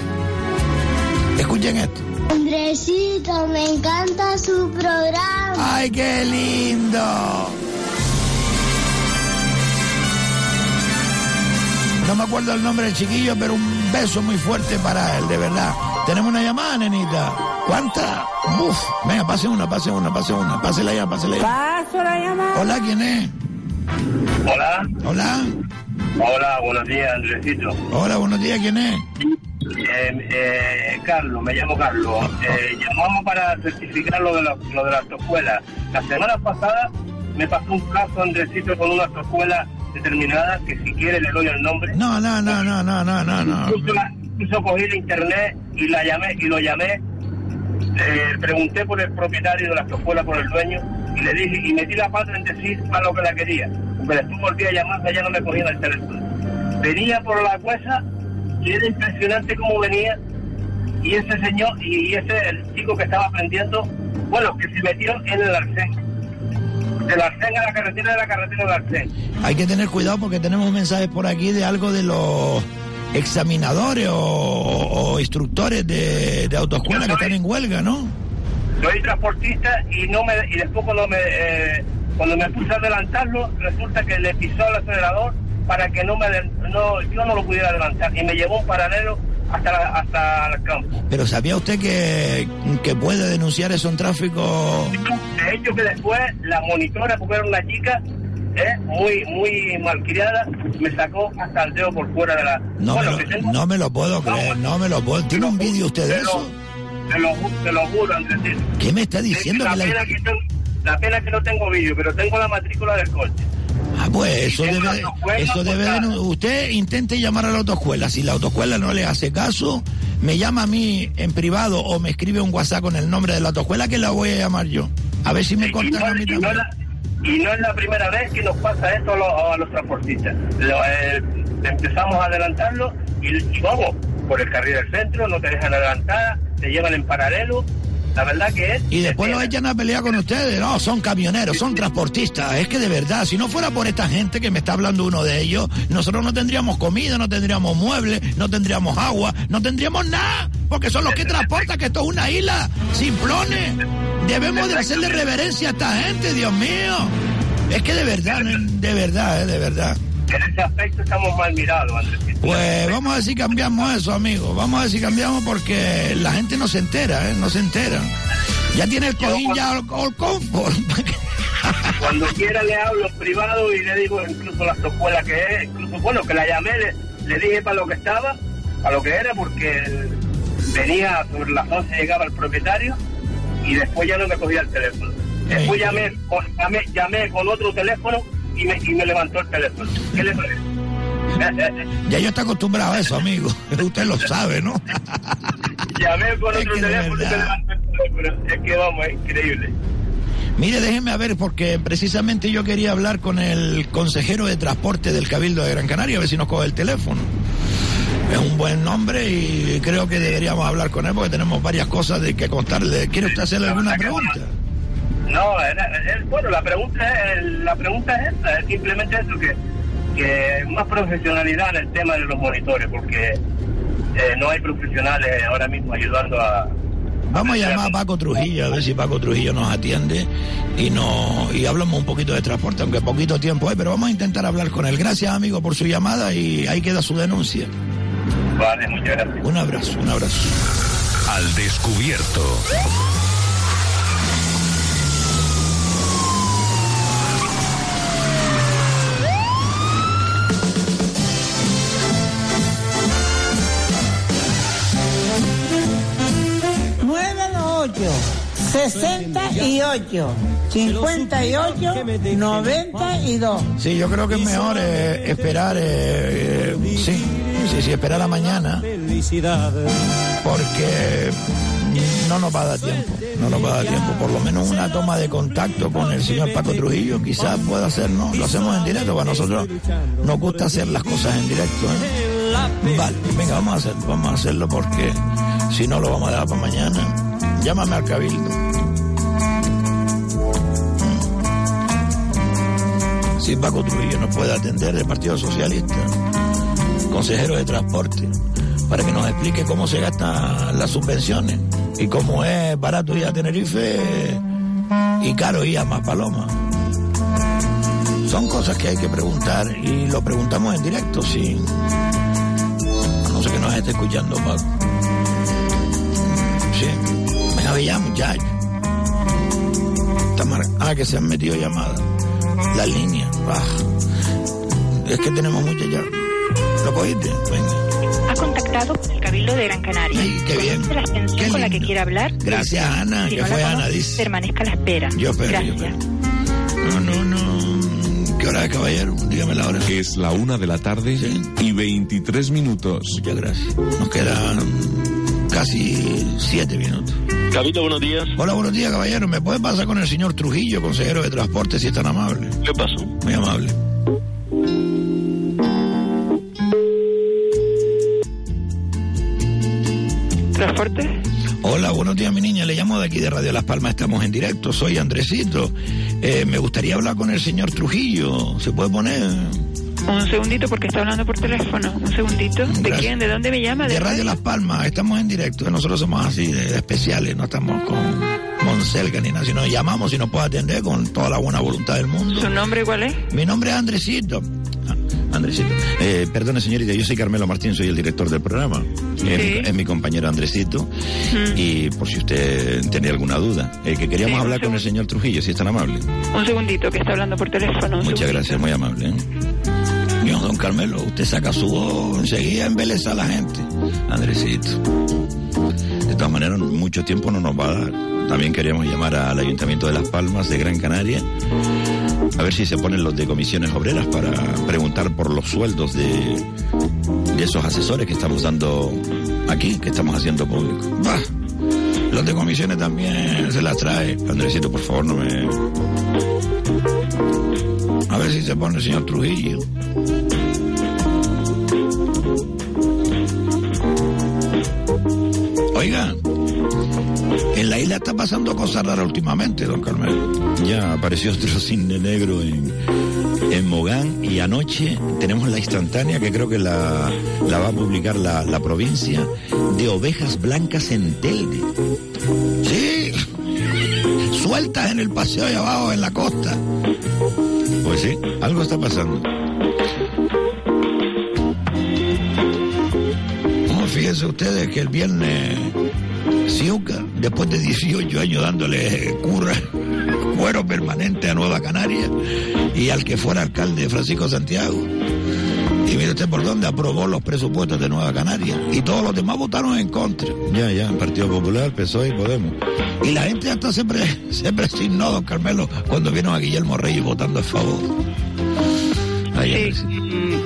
[SPEAKER 4] Escuchen esto.
[SPEAKER 35] Andresito, me encanta su programa.
[SPEAKER 4] ¡Ay, qué lindo! No me acuerdo el nombre del chiquillo, pero un beso muy fuerte para él, de verdad. Tenemos una llamada, nenita. ¿Cuánta? Uf, venga, pase una, pase una, pase una. Pásela ya, pásela ya.
[SPEAKER 30] Paso la llamada.
[SPEAKER 4] Hola, ¿quién es?
[SPEAKER 36] Hola.
[SPEAKER 4] Hola.
[SPEAKER 36] Hola, buenos días, Andresito.
[SPEAKER 4] Hola, buenos días, ¿quién es?
[SPEAKER 36] Eh, eh, Carlos, me llamo Carlos. Eh, llamamos para certificar lo de, la, lo de la autoescuela. La semana pasada me pasó un caso, Andresito, con una autoescuela determinada, que si quiere le doy el nombre.
[SPEAKER 4] No, no, no, no, no, no, no, no.
[SPEAKER 36] Incluso, la- incluso cogí el internet y la llamé y lo llamé. Eh, pregunté por el propietario de la autoescuela, por el dueño, y le dije, y metí la pata en decir a lo que la quería. Pero después volví a llamar, ya no me cogían el teléfono. Venía por la cuesa y era impresionante cómo venía. Y ese señor, y ese el chico que estaba aprendiendo, bueno, que se metió en el arcén. Del arcén a la carretera, de la carretera al arcén.
[SPEAKER 4] Hay que tener cuidado porque tenemos mensajes por aquí de algo de los examinadores o, o instructores de, de autoescuela que están en huelga, ¿no?
[SPEAKER 36] soy transportista y no me y después cuando me eh, cuando me puse a adelantarlo resulta que le pisó el acelerador para que no me no yo no lo pudiera adelantar y me llevó un paralelo hasta la- hasta el campo
[SPEAKER 4] Pero ¿sabía usted que, que puede denunciar eso en tráfico?
[SPEAKER 36] de hecho que después la monitora porque era una chica eh, muy muy malcriada me sacó hasta el dedo por fuera de la
[SPEAKER 4] No,
[SPEAKER 36] bueno
[SPEAKER 4] me lo,
[SPEAKER 36] tengo
[SPEAKER 4] no me lo puedo creer, no me lo puedo. ¿Tiene un vídeo usted de eso?
[SPEAKER 36] te lo, ju- te lo juro Andresito.
[SPEAKER 4] ¿Qué me está diciendo?
[SPEAKER 36] la,
[SPEAKER 4] que la-
[SPEAKER 36] pena que tengo- la pena que no tengo vídeo pero tengo la matrícula del coche
[SPEAKER 4] Ah, pues eso debe, eso Usted intente llamar a la autoescuela. Si la autoescuela no le hace caso, me llama a mí en privado o me escribe un WhatsApp con el nombre de la autoescuela que la voy a llamar yo. A ver si me cortan a mí
[SPEAKER 36] no
[SPEAKER 4] también.
[SPEAKER 36] la- y no es la primera vez que nos pasa esto a los, a los transportistas. Lo, eh, empezamos a adelantarlo y, y vamos por el carril del centro, no te dejan adelantar, te llevan en paralelo. La verdad que es.
[SPEAKER 4] Y después los echan a pelear con ustedes. No, son camioneros, son transportistas. Es que de verdad, si no fuera por esta gente que me está hablando uno de ellos, nosotros no tendríamos comida, no tendríamos muebles, no tendríamos agua, no tendríamos nada. Porque son los que transportan, que esto es una isla, simplones. Debemos de hacerle reverencia a esta gente, Dios mío. Es que de verdad, de verdad, eh, de verdad.
[SPEAKER 36] En ese aspecto estamos mal mirados, Andrés.
[SPEAKER 4] Pues vamos a ver si cambiamos eso, amigo. Vamos a ver si cambiamos porque la gente no se entera, ¿eh? No se entera. Ya tiene el cojín ya al confort.
[SPEAKER 36] Cuando quiera le hablo privado y le digo incluso la escuela que es, incluso bueno, que la llamé, le, le dije para lo que estaba, para lo que era, porque venía por las 11 llegaba el propietario y después ya no me cogía el teléfono. Después llamé, llamé, llamé con otro teléfono y me, y me levantó el teléfono. ¿Qué le parece?
[SPEAKER 4] Ya yo estoy acostumbrado a eso, amigo. Usted lo sabe, ¿no?
[SPEAKER 36] llamé con otro teléfono y me levantó el teléfono. Es que vamos, es increíble.
[SPEAKER 4] Mire, déjeme a ver, porque precisamente yo quería hablar con el consejero de transporte del Cabildo de Gran Canaria, a ver si nos coge el teléfono. Es un buen nombre y creo que deberíamos hablar con él porque tenemos varias cosas de que contarle. ¿Quiere usted hacerle alguna pregunta?
[SPEAKER 36] No, bueno, la pregunta, es, la pregunta es esta, es simplemente eso, que, que más profesionalidad en el tema de los monitores, porque eh, no hay profesionales ahora mismo ayudando a,
[SPEAKER 4] Vamos a llamar a Paco Trujillo, a ver si Paco Trujillo nos atiende y, no, y hablamos un poquito de transporte, aunque poquito tiempo hay, pero vamos a intentar hablar con él. Gracias, amigo, por su llamada y ahí queda su denuncia.
[SPEAKER 36] Vale, muchas gracias.
[SPEAKER 4] Un abrazo, un abrazo.
[SPEAKER 10] Al descubierto.
[SPEAKER 30] 68, 58, 92.
[SPEAKER 4] Sí, yo creo que es mejor eh, esperar, eh, eh, sí, sí, sí, esperar a mañana. Porque no nos va a dar tiempo, no nos va a dar tiempo. Por lo menos una toma de contacto con el señor Paco Trujillo quizás pueda hacernos, lo hacemos en directo, para nosotros nos gusta hacer las cosas en directo. Vale, venga, vamos a hacerlo, vamos a hacerlo porque si no lo vamos a dejar para mañana. Llámame al cabildo. Si Paco Trujillo nos puede atender del Partido Socialista, consejero de transporte, para que nos explique cómo se gastan las subvenciones y cómo es barato ir a Tenerife y caro ir a Paloma. Son cosas que hay que preguntar y lo preguntamos en directo, sí. no sé que nos esté escuchando, Paco. Venga, muchachos. Ah, que se han metido llamadas. La línea. Es que tenemos muchas ya. ¿Lo cogiste? Venga.
[SPEAKER 37] Ha contactado con el Cabildo de Gran Canaria.
[SPEAKER 4] Ay, qué bien.
[SPEAKER 37] la extensión con la que quiere hablar.
[SPEAKER 4] Gracias, Ana. que fue Ana, dice.
[SPEAKER 37] Permanezca a la espera.
[SPEAKER 4] Yo espero,
[SPEAKER 37] Gracias.
[SPEAKER 4] No, no, no. ¿Qué hora es, caballero? Dígame la hora.
[SPEAKER 28] Es la una de la tarde y 23 minutos.
[SPEAKER 4] Muchas gracias. Nos quedan casi siete minutos.
[SPEAKER 38] Cabildo, buenos días.
[SPEAKER 4] Hola, buenos días, caballero. ¿Me puede pasar con el señor Trujillo, consejero de transporte, si es tan amable?
[SPEAKER 38] ¿Qué pasó?
[SPEAKER 4] Muy amable.
[SPEAKER 37] ¿Transporte?
[SPEAKER 4] Hola, buenos días, mi niña. Le llamo de aquí de Radio Las Palmas. Estamos en directo. Soy Andresito. Eh, me gustaría hablar con el señor Trujillo. ¿Se puede poner?
[SPEAKER 37] Un segundito porque está hablando por teléfono. Un segundito. ¿De quién? ¿De dónde me llama?
[SPEAKER 4] De, Radio Las Palmas. Estamos en directo. Nosotros somos así de, especiales. No estamos con Monselga ni nada. Si nos llamamos y nos puede atender con toda la buena voluntad del mundo.
[SPEAKER 37] ¿Su nombre cuál es?
[SPEAKER 4] Mi nombre es Andresito. Ah, Andresito. Eh, perdone, señorita, yo soy Carmelo Martín, soy el director del programa. Es, mi compañero Andresito. Y por si usted tenía alguna duda, eh, que queríamos hablar con el señor Trujillo, si es tan amable.
[SPEAKER 37] Un segundito, que está hablando por teléfono.
[SPEAKER 4] Muchas gracias, muy amable. ¿eh? Don Carmelo, usted saca su voz, enseguida embeleza a la gente. Andresito. De todas maneras, mucho tiempo no nos va a dar. También queríamos llamar al Ayuntamiento de Las Palmas de Gran Canaria a ver si se ponen los de comisiones obreras para preguntar por los sueldos de, de esos asesores que estamos dando aquí, que estamos haciendo público. Bah, los de comisiones también se las trae. Andresito, por favor, no me... A ver si se pone el señor Trujillo. pasando cosas raras últimamente, don Carmelo. Ya apareció otro cine negro en, en Mogán y anoche tenemos la instantánea que creo que la, va a publicar la, la, provincia de ovejas blancas en Telde. Sí, sueltas en el paseo de abajo en la costa. Pues sí, algo está pasando. Fíjense ustedes que el viernes Siuca después de 18 años dándole cura, cuero permanente a Nueva Canaria y al que fuera alcalde Francisco Santiago. Y mire usted por dónde aprobó los presupuestos de Nueva Canaria. Y todos los demás votaron en contra.
[SPEAKER 29] Ya, ya, Partido Popular, PSOE y Podemos.
[SPEAKER 4] Y la gente hasta siempre se presignó, don Carmelo, cuando vieron a Guillermo Reyes votando a favor.
[SPEAKER 37] Sí.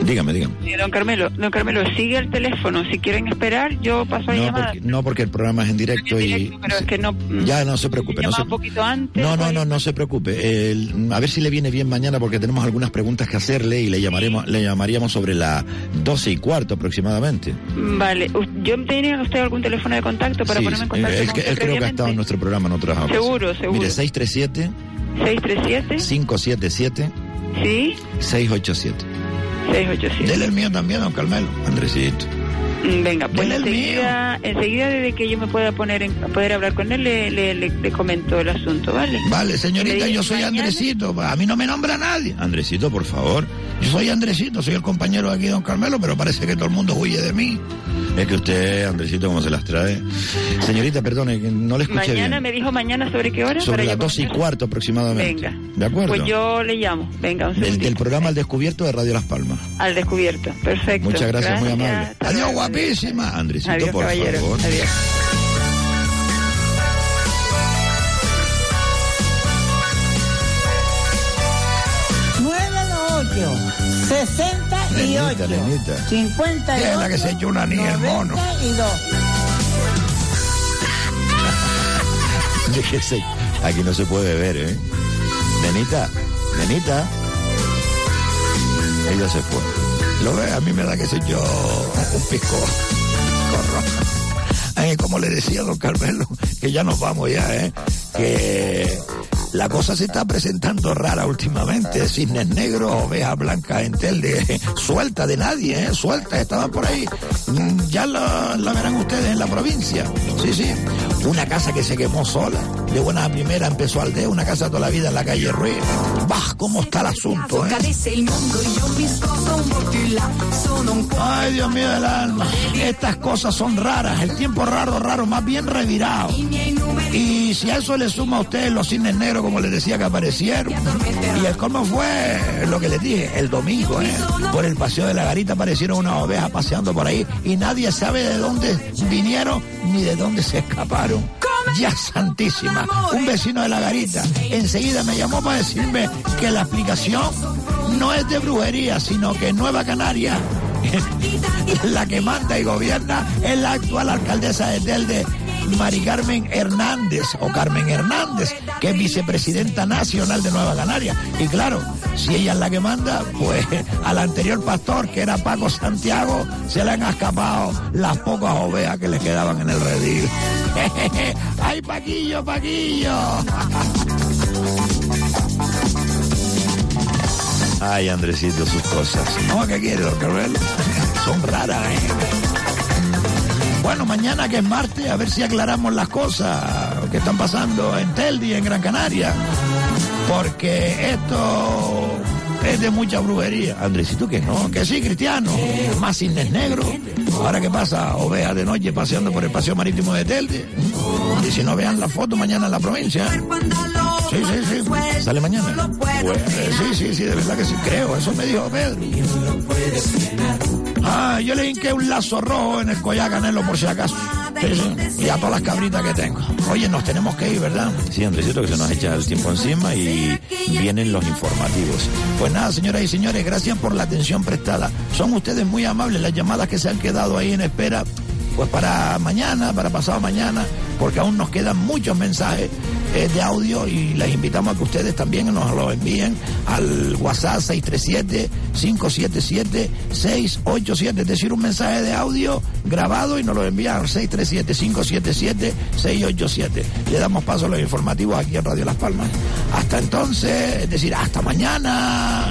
[SPEAKER 29] Dígame, dígame.
[SPEAKER 37] Sí, don Carmelo, don Carmelo, sigue el teléfono. Si quieren esperar, yo paso a
[SPEAKER 29] No
[SPEAKER 37] llamar.
[SPEAKER 29] porque, no, porque el programa es en directo y...
[SPEAKER 37] Pero es que no.
[SPEAKER 29] Ya, no se preocupe. No, se-
[SPEAKER 37] un poquito antes.
[SPEAKER 29] no, no, no, no se preocupe. El- a ver si le viene bien mañana porque tenemos algunas preguntas que hacerle y le llamaremos, le llamaríamos sobre las 12 y cuarto aproximadamente.
[SPEAKER 37] Vale. U- ¿Yo tenía usted algún teléfono de contacto para
[SPEAKER 29] Sí,
[SPEAKER 37] ponerme en contacto
[SPEAKER 29] él,
[SPEAKER 37] con usted
[SPEAKER 29] él creo que ha estado en nuestro programa en otras ocasiones.
[SPEAKER 37] Seguro, seguro.
[SPEAKER 29] Mire, 637
[SPEAKER 37] 637
[SPEAKER 29] 577
[SPEAKER 37] Sí,
[SPEAKER 29] 687.
[SPEAKER 37] 687.
[SPEAKER 4] Dele el mío también, don Carmelo.
[SPEAKER 29] Andresito.
[SPEAKER 37] Mm, Venga, pues
[SPEAKER 4] Dele el
[SPEAKER 37] enseguida, enseguida desde que yo me pueda poner en, poder hablar con él, le, le, le, le comento el asunto, ¿vale?
[SPEAKER 4] Vale, señorita, yo soy
[SPEAKER 37] mañana.
[SPEAKER 4] Andresito. A mí no me nombra nadie.
[SPEAKER 29] Andresito, por favor.
[SPEAKER 4] Yo soy Andresito, soy el compañero de aquí, don Carmelo, pero parece que todo el mundo huye de mí.
[SPEAKER 29] Es que usted, Andresito, cómo se las trae. Señorita, perdone, que no le escuché
[SPEAKER 37] Mañana
[SPEAKER 29] bien.
[SPEAKER 37] me dijo mañana sobre qué hora.
[SPEAKER 29] Sobre las? 12 y cuarto aproximadamente.
[SPEAKER 37] Venga.
[SPEAKER 29] ¿De acuerdo?
[SPEAKER 37] Pues yo le llamo. Venga, un
[SPEAKER 29] del, del programa Al Descubierto de Radio Las Palmas.
[SPEAKER 37] Al descubierto. Perfecto.
[SPEAKER 29] Muchas gracias, muy amable.
[SPEAKER 37] Hasta
[SPEAKER 4] Adiós, guapísima.
[SPEAKER 29] Andresito,
[SPEAKER 37] Adiós,
[SPEAKER 29] por
[SPEAKER 37] caballero.
[SPEAKER 29] favor.
[SPEAKER 37] Adiós.
[SPEAKER 30] 68
[SPEAKER 4] Nenita, nenita.
[SPEAKER 30] 52
[SPEAKER 4] Es la que se echó una niña el mono.
[SPEAKER 30] 92.
[SPEAKER 29] Déjese, aquí no se puede ver, ¿eh? Nenita, nenita. Ella se fue.
[SPEAKER 4] Lo ve, a mí me da que se echó un pisco. Corro. Ay, como le decía don Carmelo, que ya nos vamos ya, ¿eh? Que la cosa se está presentando rara últimamente. Cisnes negros, ovejas blancas en telde. Suelta de nadie, ¿eh? Suelta, estaban por ahí. Mm, Ya la, la verán ustedes en la provincia. Sí, sí. Una casa que se quemó sola. De buena a primera empezó aldea, una casa toda la vida en la calle Ruiz. Bah, cómo está el asunto, ¿eh? Ay, Dios mío del alma. Estas cosas son raras. El tiempo raro, raro, más bien revirado. Y si a eso le suma a usted los cines negros, como les decía, que aparecieron. Y el colmo fue lo que les dije, el domingo, ¿eh? Por el paseo de la garita aparecieron unas ovejas paseando por ahí y nadie sabe de dónde vinieron ni de dónde se escaparon. Ya santísima, un vecino de la garita enseguida me llamó para decirme que la explicación no es de brujería, sino que Nueva Canaria la que manda y gobierna es la actual alcaldesa de Telde, Mari Carmen Hernández, o Carmen Hernández, que es vicepresidenta nacional de Nueva Canaria. Y claro, si ella es la que manda, pues al anterior pastor, que era Paco Santiago, se le han escapado las pocas ovejas que le quedaban en el redil. ¡Ay, Paquillo, Paquillo!
[SPEAKER 29] Ay, Andresito, sus cosas.
[SPEAKER 4] No, ¿qué quiere, don Carmelo? Son raras, ¿eh? Bueno, mañana que es martes, a ver si aclaramos las cosas que están pasando en Teldi y en Gran Canaria. Porque esto es de mucha brujería.
[SPEAKER 29] Andresito, que no.
[SPEAKER 4] Que sí, cristiano. Más cisnes negros. Ahora qué pasa, ovejas de noche paseando por el paseo marítimo de Telde. Y si no vean la foto mañana en la provincia. Sí, sí, sí.
[SPEAKER 29] ¿Sale mañana?
[SPEAKER 4] Pues, sí, sí, sí, de verdad que sí, creo. Eso me dijo Pedro. Ah, yo le hinqué un lazo rojo en el collar canelo por si acaso. Sí, sí. Y a todas las cabritas que tengo. Oye, nos tenemos que ir, ¿verdad?
[SPEAKER 29] Sí, Andresito, que se nos echa el tiempo encima y vienen los informativos.
[SPEAKER 4] Pues nada, señoras y señores, gracias por la atención prestada. Son ustedes muy amables las llamadas que se han quedado ahí en espera, pues para mañana, para pasado mañana, porque aún nos quedan muchos mensajes eh, de audio y les invitamos a que ustedes también nos lo envíen al WhatsApp 637-577-687, es decir, un mensaje de audio grabado y nos lo envían al 637-577-687. Le damos paso a los informativos aquí en Radio Las Palmas. Hasta entonces, es decir, hasta mañana.